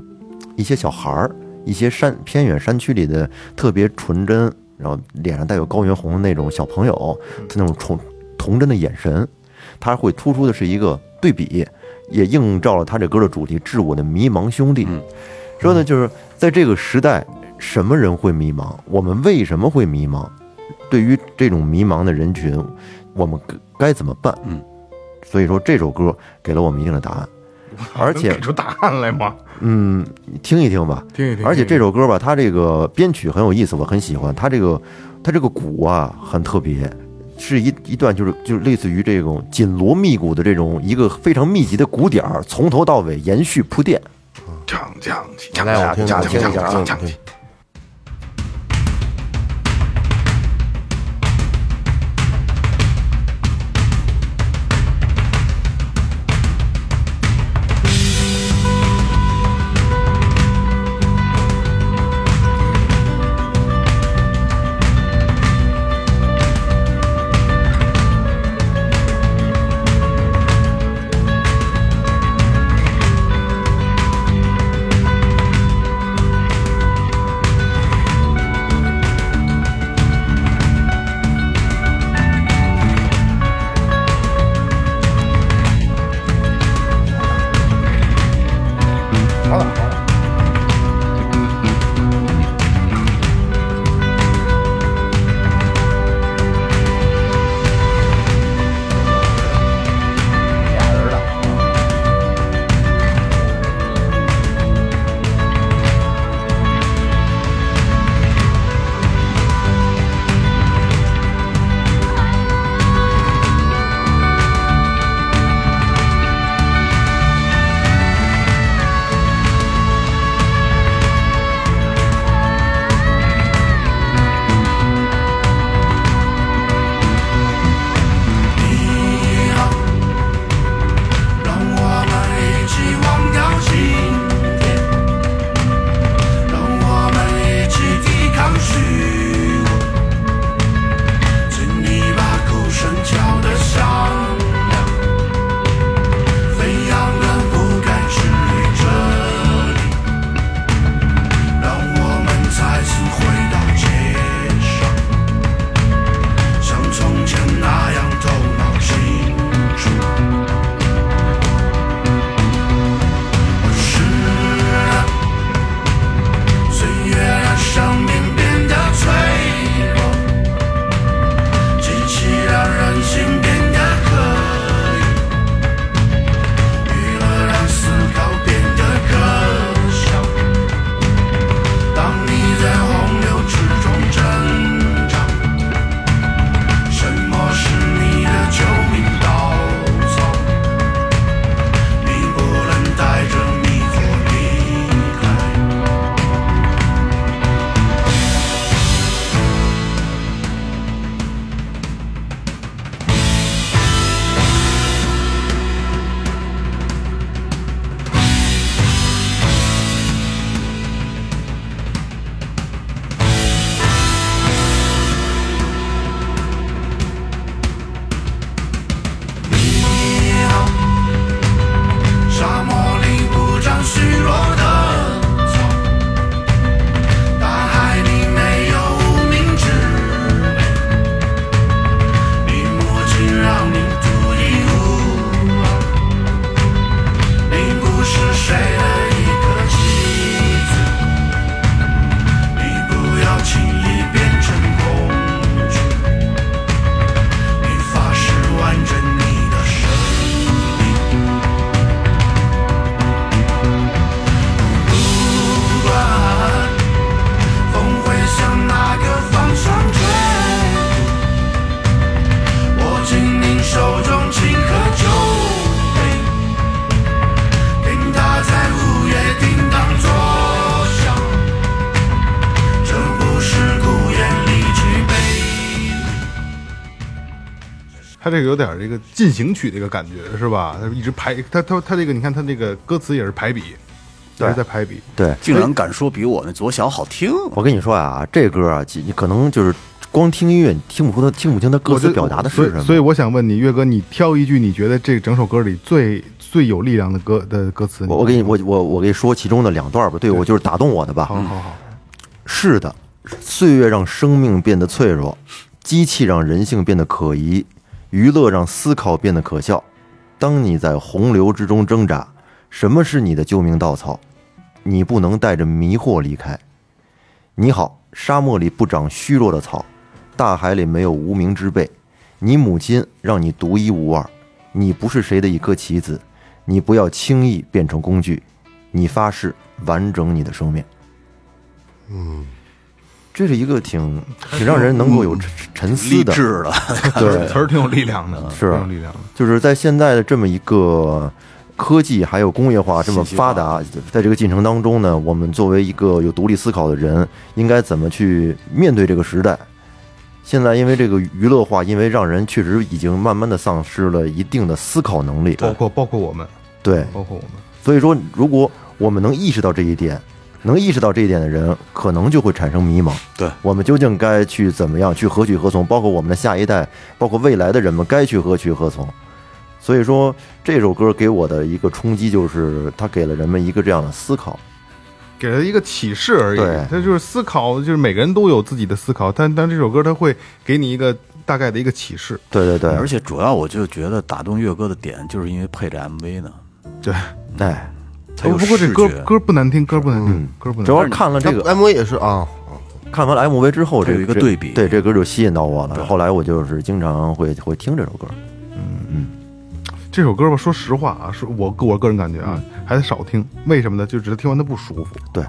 一些小孩儿，一些山偏远山区里的特别纯真，然后脸上带有高原红的那种小朋友，他那种童童真的眼神，他会突出的是一个对比，也映照了他这歌的主题“致我的迷茫兄弟”。说呢就是在这个时代，什么人会迷茫？我们为什么会迷茫？对于这种迷茫的人群，我们该该怎么办？嗯，所以说这首歌给了我们一定的答案，而且给出答案来吗？嗯，你听一听吧，听一听而且这首歌吧，它这个编曲很有意思，我很喜欢。它这个它这个鼓啊很特别，是一一段就是就是类似于这种紧锣密鼓的这种一个非常密集的鼓点儿，从头到尾延续铺垫。锵锵锵来我听锵锵我听一下啊这个有点这个进行曲的一个感觉是吧？他一直排他他他这个你看他这个歌词也是排比，也是在排比。对，竟然敢说比我那左小好听，我跟你说啊，这歌啊，你你可能就是光听音乐，你听不出他听不清他歌词表达的是什么。所以所以我想问你，岳哥，你挑一句你觉得这整首歌里最最有力量的歌的歌词，我我给你我我我给你说其中的两段吧，对我就是打动我的吧。好好好，是的，岁月让生命变得脆弱，机器让人性变得可疑，娱乐让思考变得可笑。当你在洪流之中挣扎，什么是你的救命稻草？你不能带着迷惑离开。你好，沙漠里不长虚弱的草，大海里没有无名之辈。你母亲让你独一无二，你不是谁的一颗棋子，你不要轻易变成工具。你发誓完整你的生命。嗯这是一个挺挺让人能够有沉沉思励的，志的，对，词儿挺有力量的，是。挺有力量的。就是在现在的这么一个科技还有工业化这么发达，在这个进程当中呢，我们作为一个有独立思考的人，应该怎么去面对这个时代？现在因为这个娱乐化，因为让人确实已经慢慢的丧失了一定的思考能力，包括包括我们，对，包括我们，所以说，如果我们能意识到这一点，能意识到这一点的人，可能就会产生迷茫。对我们究竟该去怎么样去何去何从？包括我们的下一代，包括未来的人们该去何去何从？所以说，这首歌给我的一个冲击就是，它给了人们一个这样的思考。给了一个启示而已。对他就是思考，就是每个人都有自己的思考，但但这首歌它会给你一个大概的一个启示。对对对，而且主要我就觉得打动岳哥的点，就是因为配着 MV 呢，对，哎，他有不过这歌歌不难听，歌不难听嗯，歌不难听。主要是看了这个 MV 也是啊，看完了 MV 之后，这有一个对比对这歌就吸引到我了。后来我就是经常会会听这首歌。嗯嗯这首歌吧，说实话啊，是我我个人感觉啊，还得少听。为什么呢？就只是听完它不舒服，对，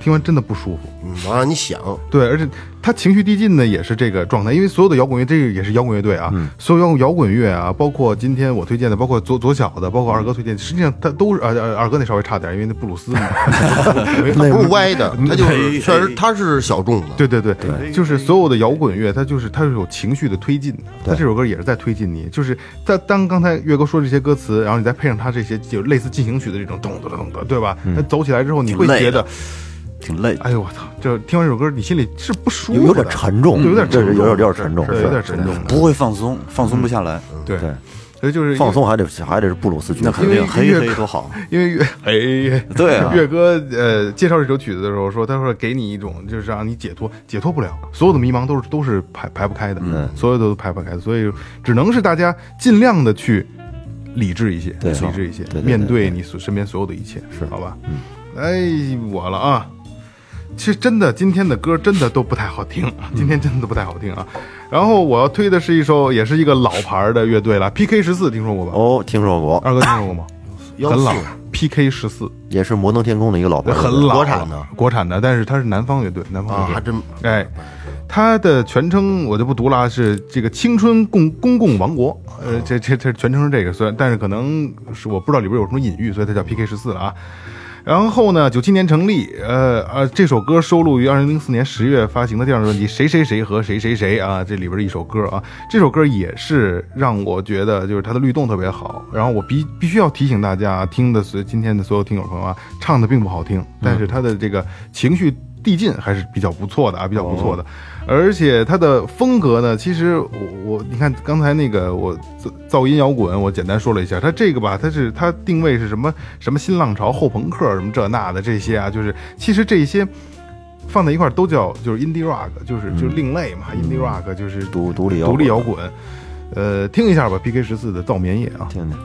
听完真的不舒服。嗯，完让你想，对，而且他情绪递进呢，也是这个状态，因为所有的摇滚乐，这个也是摇滚乐队啊，所有摇滚摇滚乐啊，包括今天我推荐的，包括左左小的，包括二哥推荐，实际上他都是呃呃二哥那稍微差点，因为那布鲁斯嘛，他不是歪的，他就是嘿确实他是小众的。对对对，就是所有的摇滚乐，它就是它是有情绪的推进的。它这首歌也是在推进你，就是在当刚才岳哥说这些歌词，然后你再配上他这些就类似进行曲的这种咚咚咚咚，对吧？它走起来之后，你会觉得，挺累。哎呦我操！就听完这首歌，你心里是不舒服的，有有点沉重，对有点沉重，有点有点沉重，是有点沉重的。不会放松，放松不下来。对对，所以就是放松还得还得是布鲁斯曲那肯定，黑因为乐黑多好。因为岳 哎，对啊岳哥呃介绍这首曲子的时候说，他说给你一种就是让你解脱，解脱不了，所有的迷茫都是都是排排不开的，嗯，所有的都排不开的，所以只能是大家尽量的去理智一些，对理智一些，面对你所身边所有的一切，是好吧？嗯，哎，我了啊。其实真的，今天的歌真的都不太好听，今天真的都不太好听啊。然后我要推的是一首，也是一个老牌的乐队了，PK 十四，听说过吧？哦，听说过，二哥听说过吗？很老，PK 十四，也是摩登天空的一个老牌很老，国产的国产的，但是它是南方乐队，南方啊，乐队。还真哎，它的全称我就不读了啊，是这个青春共公共王国。呃，这这这全称是这个，虽然但是可能是我不知道里边有什么隐喻，所以它叫 PK 十四了啊。然后呢，九七年成立，呃呃，这首歌收录于二零零四年十月发行的第二张专辑《谁谁谁和谁谁谁》啊，这里边一首歌啊，这首歌也是让我觉得就是它的律动特别好。然后我必必须要提醒大家，听的所今天的所有听友朋友啊，唱的并不好听，但是它的这个情绪递进还是比较不错的啊，比较不错的。而且它的风格呢，其实我我你看刚才那个我噪噪音摇滚，我简单说了一下，它这个吧，它是它定位是什么什么新浪潮、后朋克什么这那的这些啊，就是其实这些放在一块儿都叫就是 indie rock，就是就是另类嘛、i n d i e rock 就是独独立摇滚独立摇滚。呃，听一下吧，PK 十四的《造棉夜》啊。听听。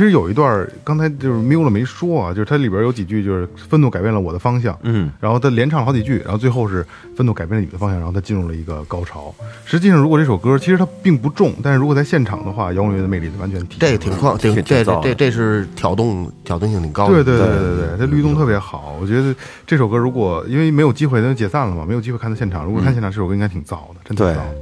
其实有一段刚才就是瞄了没说啊，就是它里边有几句就是愤怒改变了我的方向，嗯，然后他连唱了好几句，然后最后是愤怒改变了你的方向，然后他进入了一个高潮。实际上，如果这首歌其实它并不重，但是如果在现场的话，摇滚乐的魅力完全体现这个挺旷，挺挺这这是挑动挑动性挺高的。对对对对对对，这律动特别好。我觉得这首歌如果因为没有机会，那解散了嘛，没有机会看到现场。如果看现场，这首歌应该挺燥的，真挺对燥的。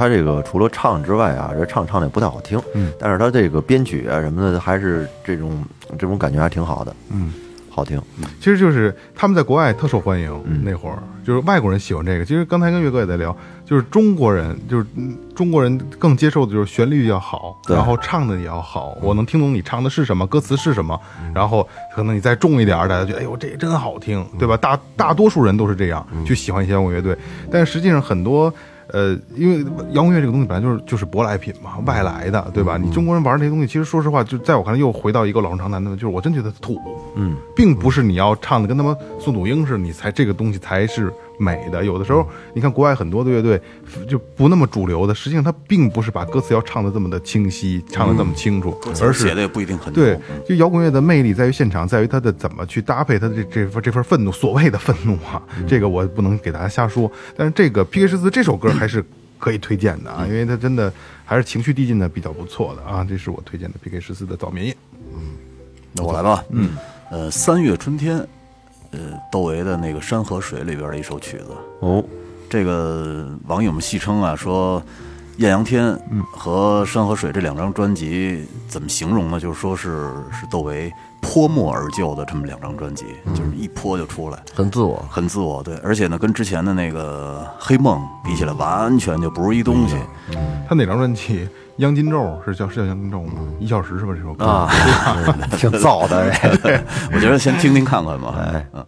他这个除了唱之外啊，这唱唱的也不太好听，嗯，但是他这个编曲啊什么的，还是这种这种感觉还挺好的，嗯，好听。其实就是他们在国外特受欢迎，嗯那会儿就是外国人喜欢这个。其实刚才跟岳哥也在聊，就是中国人，就是嗯中国人更接受的就是旋律要好，然后唱的也要好，我能听懂你唱的是什么，歌词是什么，然后可能你再重一点儿，大家觉得哎呦这真好听，对吧？大大多数人都是这样去喜欢一些摇滚乐队，但实际上很多。呃，因为摇滚乐这个东西本来就是就是舶来品嘛，外来的，对吧？你中国人玩这些东西，其实说实话，就在我看来又回到一个老生常谈的，就是我真觉得土，嗯，并不是你要唱的跟他妈宋祖英似的，你才这个东西才是美的。有的时候，你看国外很多的乐队就不那么主流的，实际上他并不是把歌词要唱的这么的清晰，唱的这么清楚，而是写的也不一定很对，就摇滚乐的魅力在于现场，在于它的怎么去搭配它的这这份这份愤怒，所谓的愤怒啊，这个我不能给大家瞎说。但是这个 P.K. 十四这首歌还是可以推荐的啊，因为它真的还是情绪递进的比较不错的啊，这是我推荐的 P.K. 十四的《早眠夜》。嗯那我来吧，嗯，呃，三月春天，呃，窦唯的那个《山河水》里边的一首曲子，哦，这个网友们戏称啊，说《艳阳天》和《山河水》这两张专辑怎么形容呢？就是说是是窦唯泼墨而就的这么两张专辑，就是一泼就出来，很自我。很自我，对，而且呢，跟之前的那个《黑梦》比起来，完全就不是一东西。他哪张专辑？央金咒是叫是叫央金咒吗？一小时是吧？这首歌啊，挺燥的，哎 我觉得先听听看看吧。哎嗯。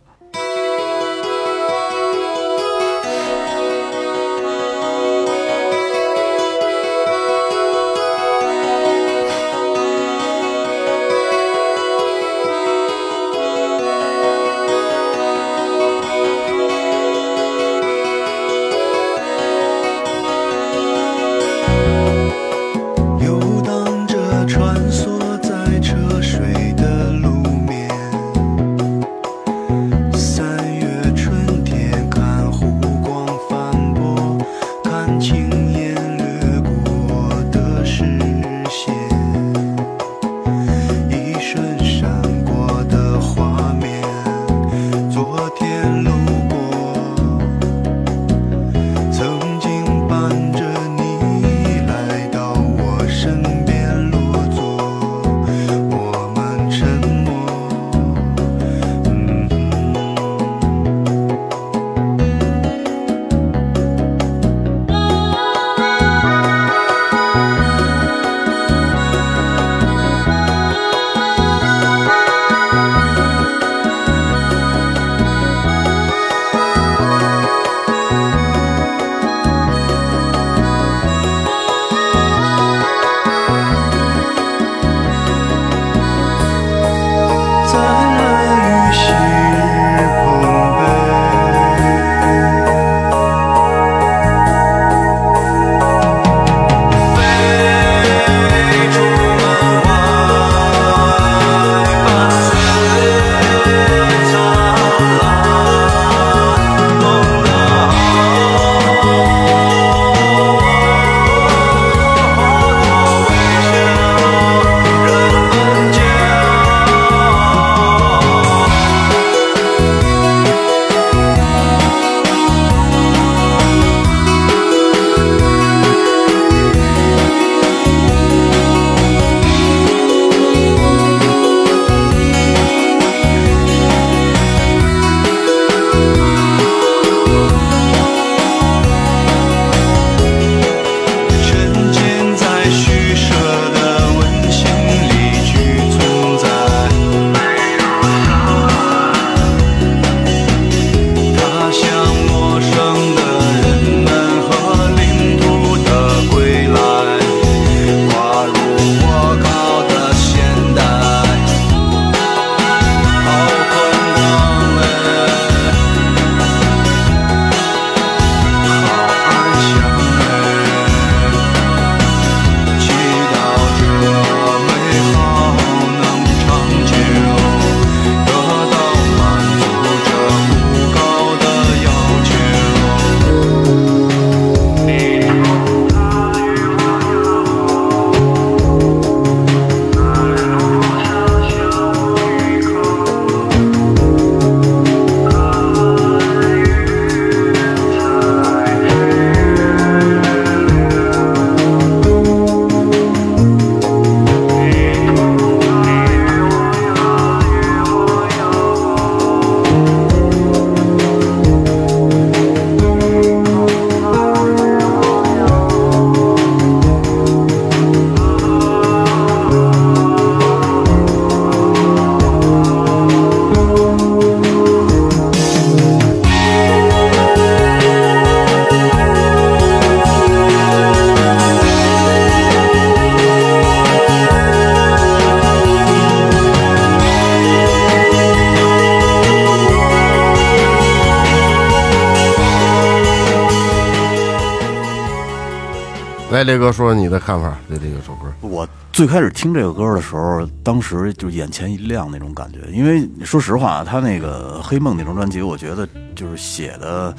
来，雷哥说说你的看法，对这个首歌。我最开始听这个歌的时候，当时就眼前一亮那种感觉，因为说实话，他那个《黑梦》那张专辑，我觉得就是写的，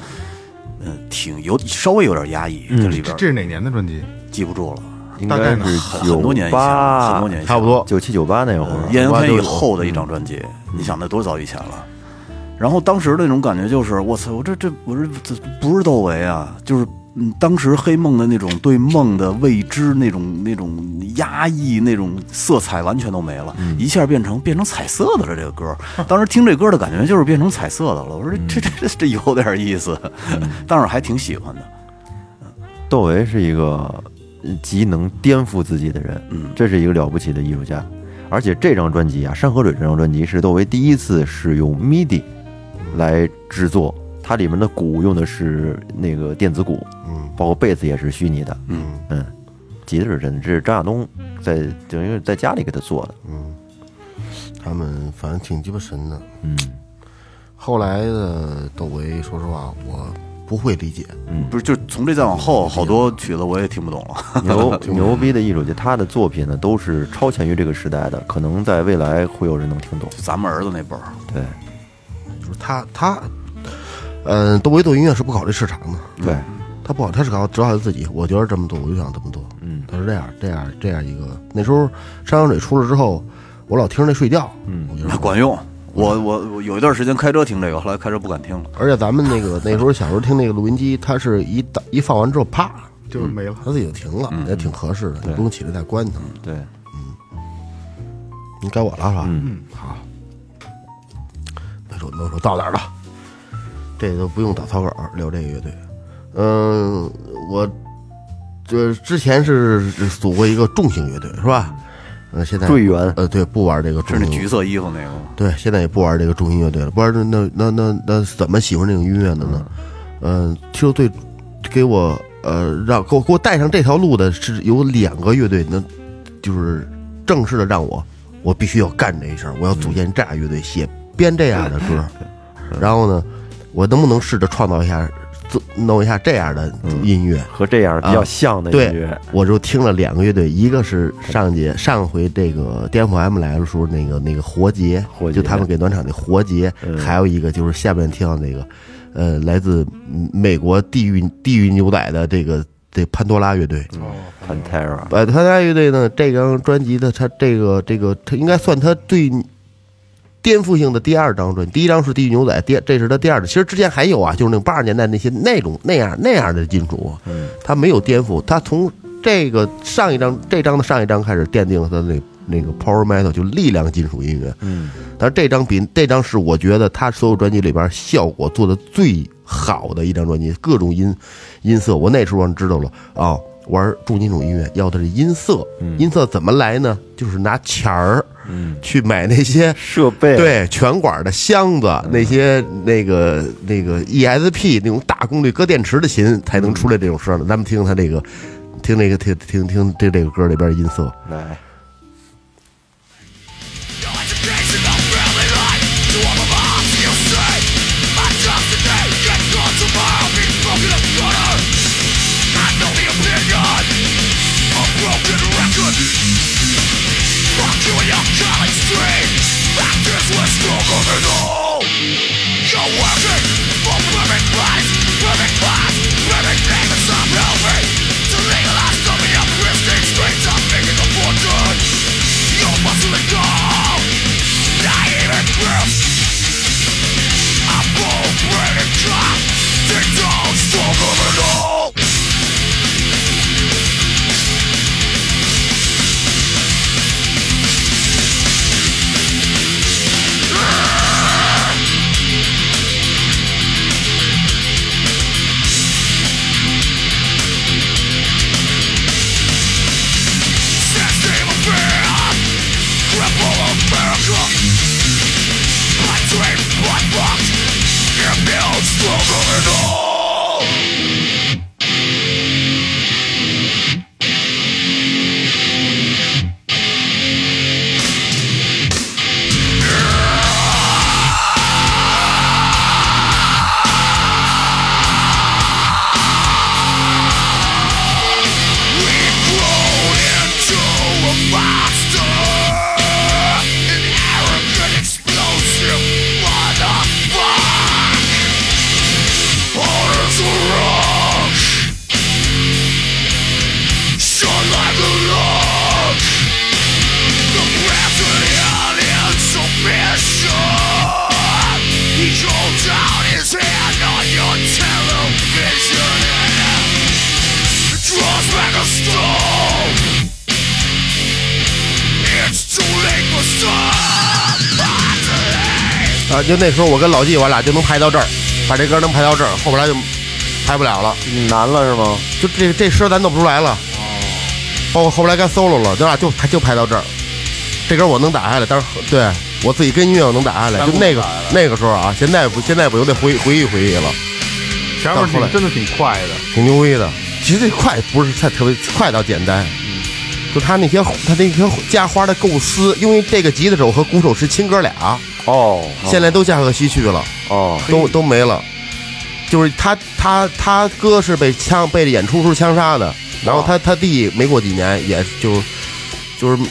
呃，挺有稍微有点压抑，这里边这是哪年的专辑？记不住了，应大概呢该是很很多年以前，很多年差不多九七九八那会儿，艳阳天以后的一张专辑，你想那多早以前了？然后当时的那种感觉就是，我操，我这这我这这不是窦唯啊，就是嗯，当时黑梦的那种对梦的未知，那种那种压抑，那种色彩完全都没了，一下变成变成彩色的了。这个歌，当时听这歌的感觉就是变成彩色的了。我说这这这这有点意思，当时还挺喜欢的。窦唯是一个呃极能颠覆自己的人，嗯这是一个了不起的艺术家。而且这张专辑啊，《山河水》这张专辑是窦唯第一次使用 MIDI 来制作，它里面的鼓用的是那个电子鼓，嗯包括被子也是虚拟的，嗯。嗯，吉他是真的，这是张亚东在等于是在家里给他做的，嗯，他们反正挺鸡巴神的。嗯。后来的窦唯，说实话，我不会理解。嗯。不是，就从这再往后，好多曲子我也听不懂了。牛 牛逼的艺术家，他的作品呢都是超前于这个时代的，可能在未来会有人能听懂。咱们儿子那辈儿，对。就是他他，嗯，窦唯做音乐是不考虑市场的，对，他不好，他是搞只好他自己。我觉得这么做，我就想这么做。嗯他是这样这样这样一个。那时候《山羊水》出了之后，我老听着那睡觉，嗯我觉得管用。我我我有一段时间开车听这个，后来开车不敢听了。而且咱们那个那时候小时候听那个录音机，它是一打一放完之后，啪，就是没了。它自己就停了，也挺合适的，你不用起来再关它。对，嗯你该我了是吧？嗯，好。那说那说到哪儿了？这都不用打草稿，聊这个乐队。嗯，我这之前是组过一个重型乐队，是吧？呃，现在队员呃，对，不玩这个重型是那橘色衣服那个吗？对，现在也不玩这个重型乐队了。不然那那那那那怎么喜欢这种音乐的呢？嗯，其实最给我呃让给我给我带上这条路的是有两个乐队，那就是正式的让我我必须要干这一事儿，我要组建这样乐队，写编这样的歌。然后呢，我能不能试着创造一下，做弄一下这样的音乐？和这样比较像的音对乐，，我就听了两个乐队，一个是上节上回这个颠覆 M 来的时候那个那个活结，活结。就他们给暖场的活结，嗯。还有一个就是下面听到那个，呃，来自嗯美国地狱地狱牛仔的这个这潘多拉乐队。Pantera，呃，潘多拉乐队呢，这张专辑的它这个这个它应该算它最颠覆性的第二张专辑，第一张是《地狱牛仔》，第这是他第二的。其实之前还有啊，就是那种八十年代那些那种那样那样的金属，嗯，他没有颠覆，他从这个上一张这张的上一张开始奠定了他的那那个 power metal 就力量金属音乐，嗯，但是这张比这张是我觉得他所有专辑里边效果做的最好的一张专辑，各种音音色，我那时候知道了。哦，玩重金属音乐要的是音色，音色怎么来呢？就是拿钱儿，嗯，去买那些设备，对拳管的箱子，那些那个那个 ESP 那种大功率搁电池的琴才能出来这种声呢。咱们听听他这个，听那个听听听这这个歌里边的音色。来，就那时候我跟老纪，我俩就能排到这儿，把这歌能排到这儿，后边来就排不了了。难了是吗？就这这声咱弄不出来了。包括后来该 solo 了，咱俩就就排到这儿。这歌我能打下来，但是对我自己跟音乐我能打下来。就那个那个时候啊，现在不现在不有得回回忆回忆了，前面挺真的挺快的，挺牛逼的。其实这快不是太特别快到简单，就他那些他那些加花的构思，因为这个吉他手和鼓手是亲哥俩，哦现在都驾鹤西去了。哦，都都没了。就是他他他哥是被枪被演出时候枪杀的，然后他他弟没过几年也就就是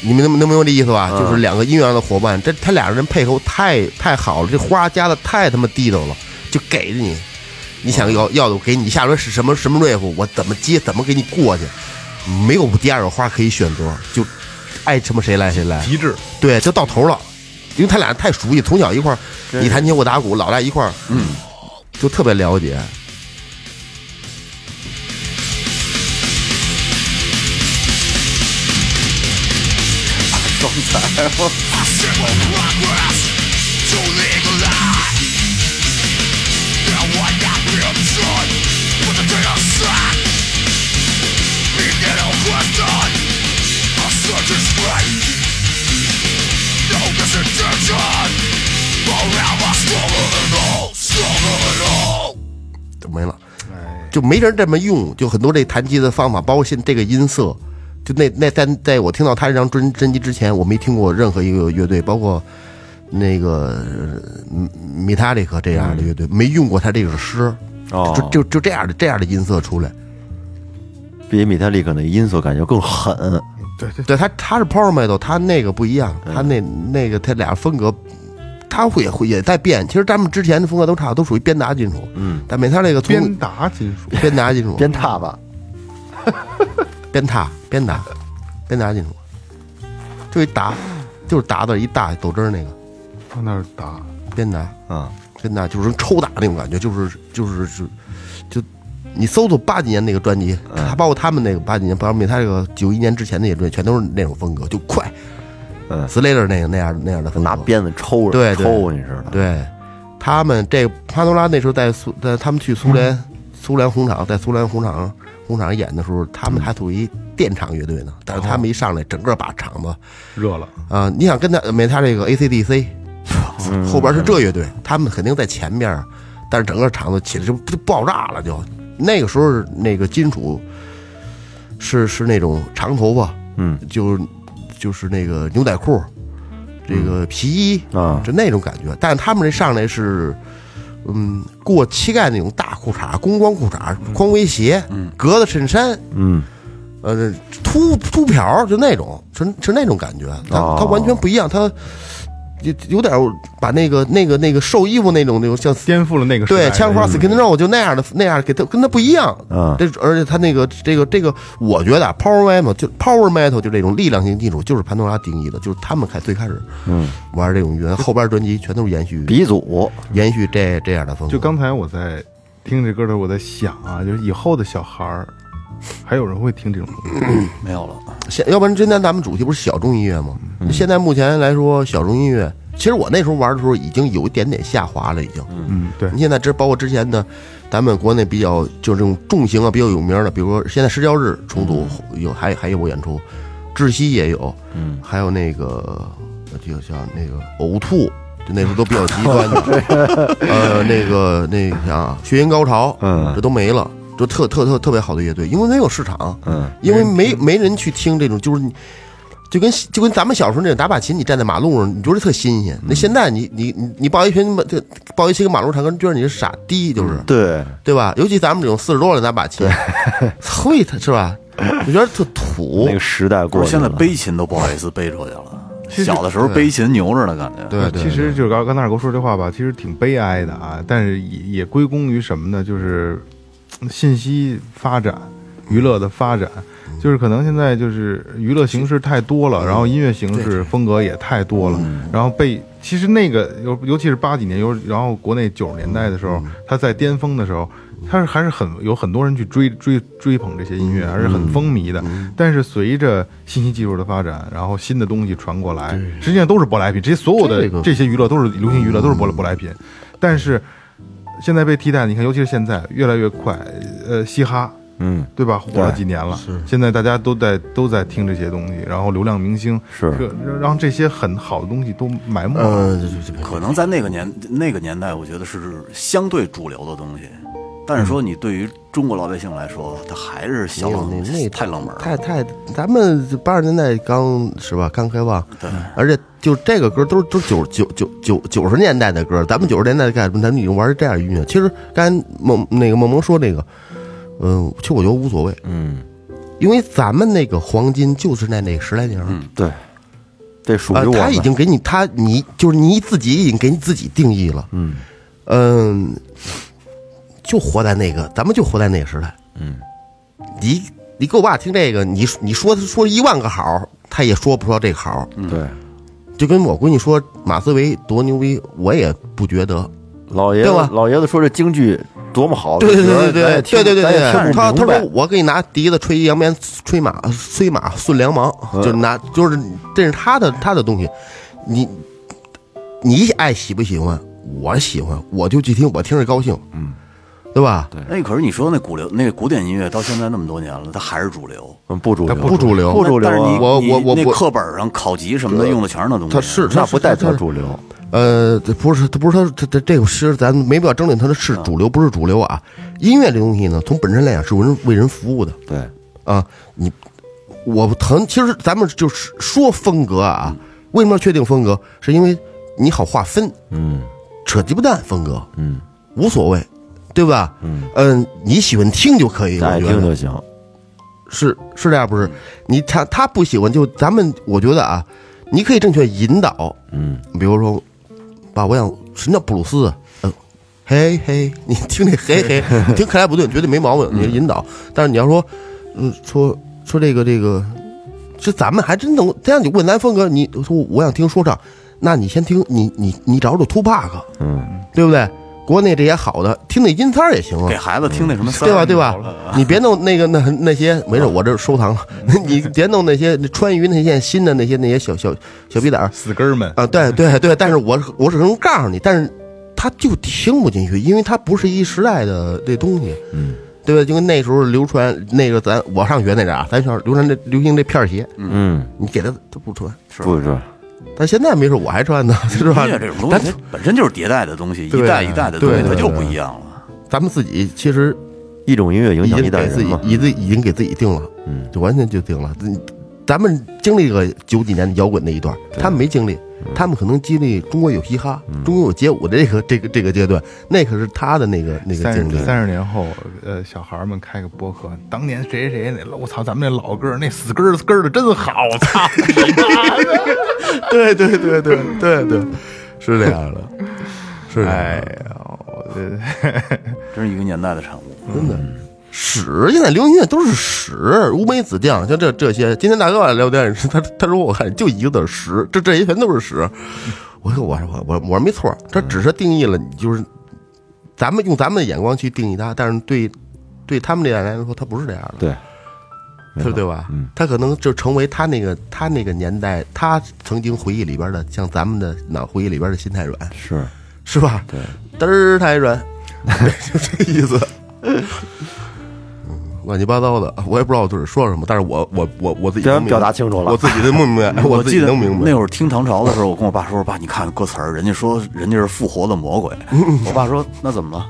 你们能能明白这意思吧？就是两个音乐上的伙伴，这他俩人配合太太好了，这花加的太他妈地道了，就给着你，你想要要的我给你，下轮是什么什么 riff，我怎么接怎么给你过去，没有第二个花可以选择，就爱什么谁来谁来。极致。对，就到头了，因为他俩太熟悉，从小一块儿，你弹琴我打鼓，老在一块儿，嗯，就特别了解。就没了，就没人这么用，就很多这弹吉的方法，包括现这个音色，就那那在在我听到他这张专专辑之前，我没听过任何一个乐队，包括那个米塔利克这样的乐队，没用过他这首诗，哦就就就这样的这样的音色出来。比米特利克的音色感觉更狠。对对，对他他是 power metal，他那个不一样，他那那个他俩风格，他会也会也在变。其实咱们之前的风格都差不多，都属于鞭打金属，嗯，但美他那个从鞭打金属，鞭打金属，鞭挞吧，鞭挞鞭打鞭打金属，就一打就是打的一大豆汁儿那个放那儿打，鞭打啊，鞭打就是抽打那种感觉，就是就是就就你搜搜八几年那个专辑，他包括他们那个八几年，包括美他这个九一年之前那些专辑，全都是那种风格，就快，嗯，Slayer 那个那样那样的风格，拿鞭子抽着，抽你知道？对，他们这潘多拉那时候在苏，在他们去苏联、苏联红场，在苏联红场红场演的时候，他们还属于电场乐队呢。但是他们一上来，整个把场子热了，啊、你想跟他没他这个 AC/DC，后边是这乐队，他们肯定在前边，但是整个场子起来就就爆炸了，就那个时候那个金属是是那种长头发，嗯，就就是那个牛仔裤，这个皮衣啊。就那种感觉。但是他们这上来是，嗯，过膝盖那种大裤衩、工装裤衩、匡威鞋、格子衬衫，嗯，呃，秃秃瓢，就那种，是是那种感觉。它哦。它完全不一样，它有有点把那个那个那个瘦衣服那种那种像颠覆了那个对枪花 skin 肉就那样的那样给他跟他不一样。啊这而且他那个这个这个，我觉得啊 power metal 就 power metal 就这种力量型金属，就是潘多拉定义的，就是他们开最开始嗯玩这种乐，后边专辑全都是延续鼻祖，延续这这样的风格。就刚才我在听这歌的时候，我在想啊，就是以后的小孩儿，还有人会听这种歌没有了。现要不然今天咱们主题不是小众音乐吗？现在目前来说，小众音乐，其实我那时候玩的时候已经有一点点下滑了，已经。嗯，对。你，现在这包括之前的，咱们国内比较就是这种重型啊比较有名的，比如说现在石交日重组有还还有过演出，窒息也有，嗯，还有那个就像那个呕吐，就那时候都比较极端的，呃，那个那个啥血音高潮，嗯。这都没了，就特特特特别好的乐队，因为没有市场，嗯，因为没没人去听这种，就是你。就跟就跟咱们小时候那种打把琴，你站在马路上，你觉得特新鲜。那现在你你你你抱一群这报一些个马路上，人觉得你是傻逼，就是对，对吧？尤其咱们这种四十多了拿把琴，会他是吧？我觉得特土那个。时代不是现在背琴都不好意思背出去了。小的时候背琴牛着呢，感觉。对对，其实就是刚刚才二哥说这话吧，其实挺悲哀的啊，但是也也归功于什么呢？就是嗯信息发展、娱乐的发展，就是可能现在就是娱乐形式太多了，然后音乐形式风格也太多了，然后被其实那个尤尤其是八几年，尤然后国内九十年代的时候，他在巅峰的时候，他是还是很有很多人去追追追捧这些音乐，还是很风靡的。但是随着信息技术的发展，然后新的东西传过来，实际上都是舶来品，这些所有的这个这些娱乐都是流行娱乐，都是舶舶来品。但是现在被替代，你看，尤其是现在越来越快，呃，嘻哈。嗯，对吧？火了几年了，是现在大家都在都在听这些东西，然后流量明星是这让这些很好的东西都埋没了。可能在那个年那个年代，我觉得是相对主流的东西。但是说你对于中国老百姓来说，他还是小冷那那太冷门了。太太，咱们八十年代刚是吧？刚开放，对，而且就这个歌都是都是九九九九九十年代的歌，咱们九十年代干什么？咱们已经玩这样的音乐。其实刚才梦那个梦萌说那个，嗯，其实我觉得无所谓，嗯，因为咱们那个黄金就是在那十来年嗯，对，这属于啊，我们。他已经给你他你就是你自己已经给你自己定义了，嗯嗯，就活在那个，咱们就活在那个时代。嗯，你你给我爸听这个，你你说说一万个好，他也说不出来这个好。对，就跟我闺女说马思唯多牛逼，我也不觉得。老爷子老爷子说这京剧多么好，对对对对对对对对他他说我给你拿笛子吹扬鞭，吹马催马顺良芒，就拿就是这是他的他的东西，你你爱喜不喜欢？我喜欢，我就去听，我听着高兴，嗯，对吧？那可是你说那古流那个古典音乐到现在那么多年了，它还是主流。嗯不主流，不主流不主流啊但是你。我我我我那课本上考级什么的用的全是那东西。它是那不代表他主流，呃，这不是，他不是他他他这个是咱没必要争论他的是主流不是主流啊。音乐这东西呢，从本身来讲是为人为人服务的对，啊。你我疼，其实咱们就是说风格啊，为什么要确定风格？是因为你好划分，嗯扯鸡巴蛋风格嗯，无所谓，对吧？嗯嗯，你喜欢听就可以，咱爱听就行。是是这样，不是？你他他不喜欢，就咱们我觉得啊，你可以正确引导，嗯比如说，爸，我想什么叫布鲁斯？嗯，嘿嘿，你听这嘿嘿，你 听克莱普顿绝对没毛病，你引导。但是你要说，嗯，说说这个这个，这咱们还真能这样。你问咱峰哥，你说我想听说唱，那你先听你你你找找 Two p a c 嗯，对不对？国内这些好的，听那音三儿也行啊给。孩子听那什么三儿对吧？对吧？你别弄那个那那些，没事，我这收藏了。你别弄那些川渝那些新的那些那些小小小逼崽儿，死根儿们啊，对对对，但是我我只能告诉你，但是他就听不进去，因为他不是一时代的这东西，嗯，对吧？就跟那时候流传那个咱我上学那阵儿啊，咱学校流传这流行这片儿鞋，嗯，你给他他不穿，不是，但现在没事我还穿呢，是吧音乐这种？东西它本身就是迭代的东西，一代一代的东西，它就不一样了。咱们自己其实一种音乐影已响一经给自己代人嘛。已经已经给自己定了，嗯，就完全就定了。嗯咱们经历个九几年的摇滚那一段，他们没经历，他们可能经历中国有嘻哈、中国有街舞的这个 这个这个阶段，那可是他的那个那个三经历十。三十年后，呃，小孩儿们开个播客，当年谁谁谁那，我操，咱们那老歌那死根儿根儿的真好，我操！对对对对对对，是这样的，是这样哎的，呀，我这真是一个年代的产物。真的。屎！现在流行音乐都是屎，乌梅子酱，像这这些。今天大哥来聊天，他他说我看就一个字屎，这这些全都是屎。我说我我我我说没错，这只是定义了你就是，咱们用咱们的眼光去定义他，但是对对他们这代人来说，他不是这样的。对，对对吧？嗯，他可能就成为他那个他那个年代，他曾经回忆里边的，像咱们的脑回忆里边的心太软，是，是吧？对，嘚儿太软，就这意思。嗯乱七八糟的，我也不知道我自己说什么，但是我我我我自己能明白表达清楚了我自己能明白，我自己记得能明白。那会儿听唐朝的时候，我跟我爸说：“爸，你看歌词儿，人家说人家是复活的魔鬼。”我爸说：“那怎么了？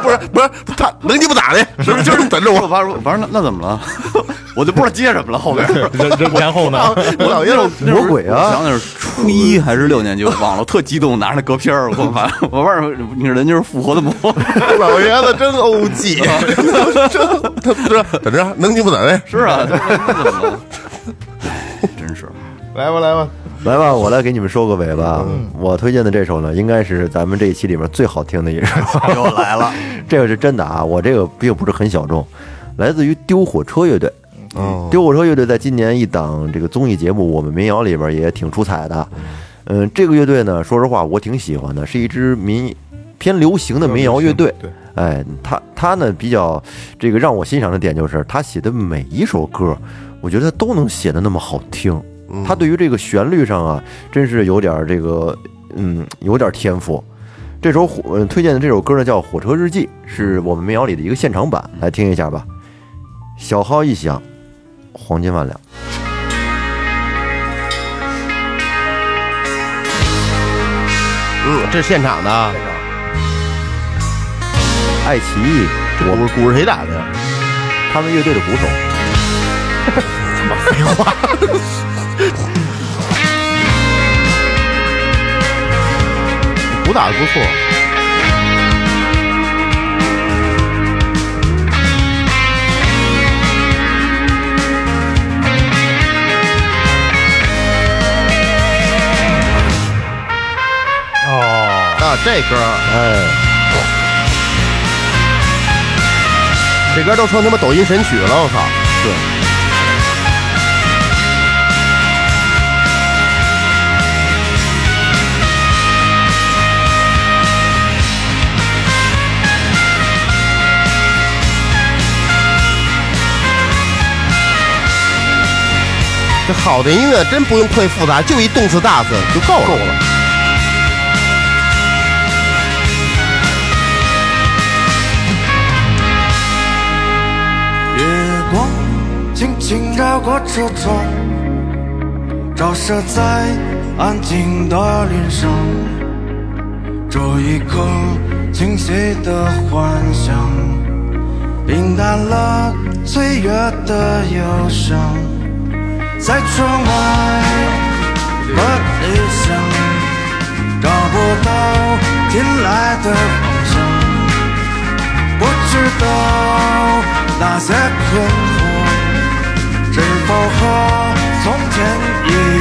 不是不是他能鸡巴咋的？是不是就是等着我？我爸说：“我爸说那那怎么了？” 我就不知道接什么了。后边然后呢？我老爷子魔鬼啊想想是初一还是六年级，我忘了，特激动，拿着那歌片儿，我跟 我爸，我爸说：“你说人家是复活的魔鬼。老爷子真欧气，真他不等着能鸡巴咋的？”是啊，怎么了？哎，真是。来吧来吧，来吧，我来给你们收个尾吧。我推荐的这首呢，应该是咱们这一期里面最好听的一首。又来了，这个是真的啊，我这个并不是很小众，来自于丢火车乐队。哦，丢火车乐队在今年一档这个综艺节目《我们民谣》里边也挺出彩的。嗯，这个乐队呢，说实话我挺喜欢的，是一支民偏流行的民谣乐队。对，哎，他他呢比较这个让我欣赏的点就是他写的每一首歌，我觉得都能写的那么好听。他对于这个旋律上啊，真是有点这个嗯有点天赋。这首火、呃、推荐的这首歌呢叫《火车日记》，是我们民谣里的一个现场版，来听一下吧。小号一响，黄金万两。嗯，这是现场的，爱奇艺，我鼓鼓是谁打的呀？他们乐队的鼓手。鼓打的不错。哦，啊，这歌，哎，这歌都成他妈抖音神曲了，我操！对，这好的音乐真不用太复杂，就一动次打次就够了。够了。月光轻轻绕过车窗，照射在安静的脸上。这一刻，清晰的幻想，平淡了岁月的忧伤。在窗外的理想，找不到进来的方向。不知道那些困惑是否和从前一样？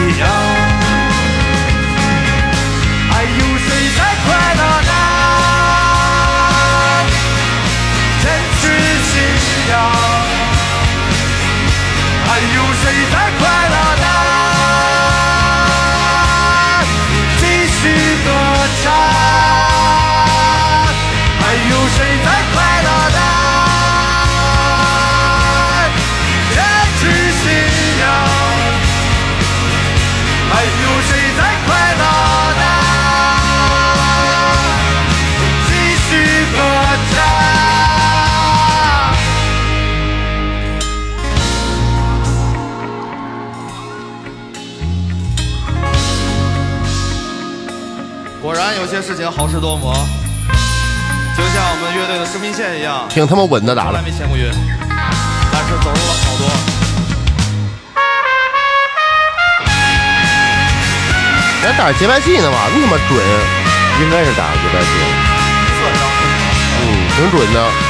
些事情好事多磨，就像我们乐队的生命线一样，挺他妈稳的打了从来。没签过约，但是走入了好多。咱打节拍器呢嘛，那么准，应该是打节拍器。嗯，挺准的。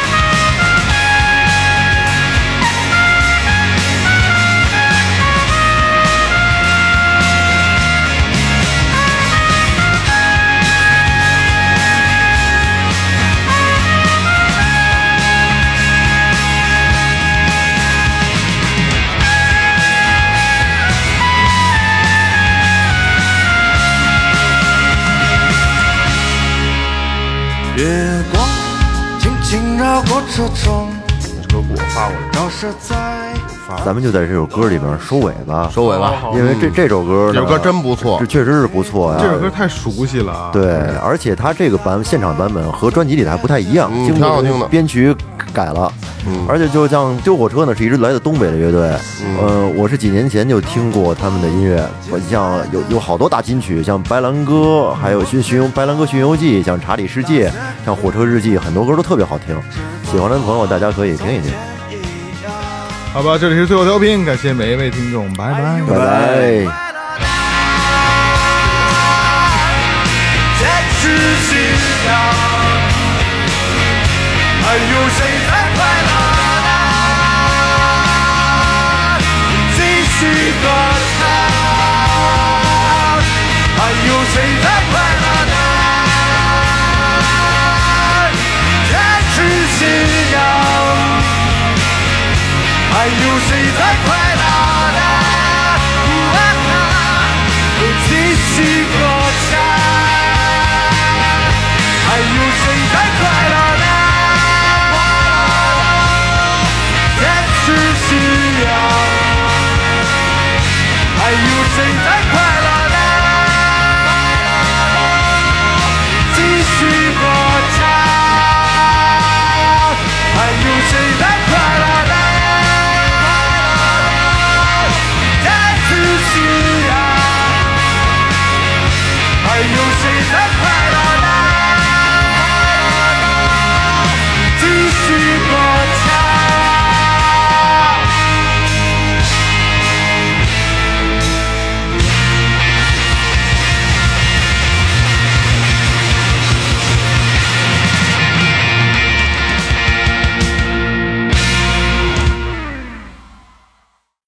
绕过车窗，这个鼓发过来，咱们就在这首歌里边收尾吧，收尾吧。因为这这首歌，这首歌真不错这确实是不错呀。这首歌太熟悉了啊！对，而且它这个版现场版本和专辑里的还不太一样，挺好听的编曲改了。嗯而且就像丢火车呢，是一支来自东北的乐队。呃，我是几年前就听过他们的音乐，我像有有好多大金曲，像《白兰歌》，还有《巡巡游白兰歌巡游记》，像《查理世界》，像《火车日记》，很多歌都特别好听。喜欢的朋友大家可以听一听。好吧，这里是最后调频，感谢每一位听众，拜拜。拜拜。坚持还有谁在？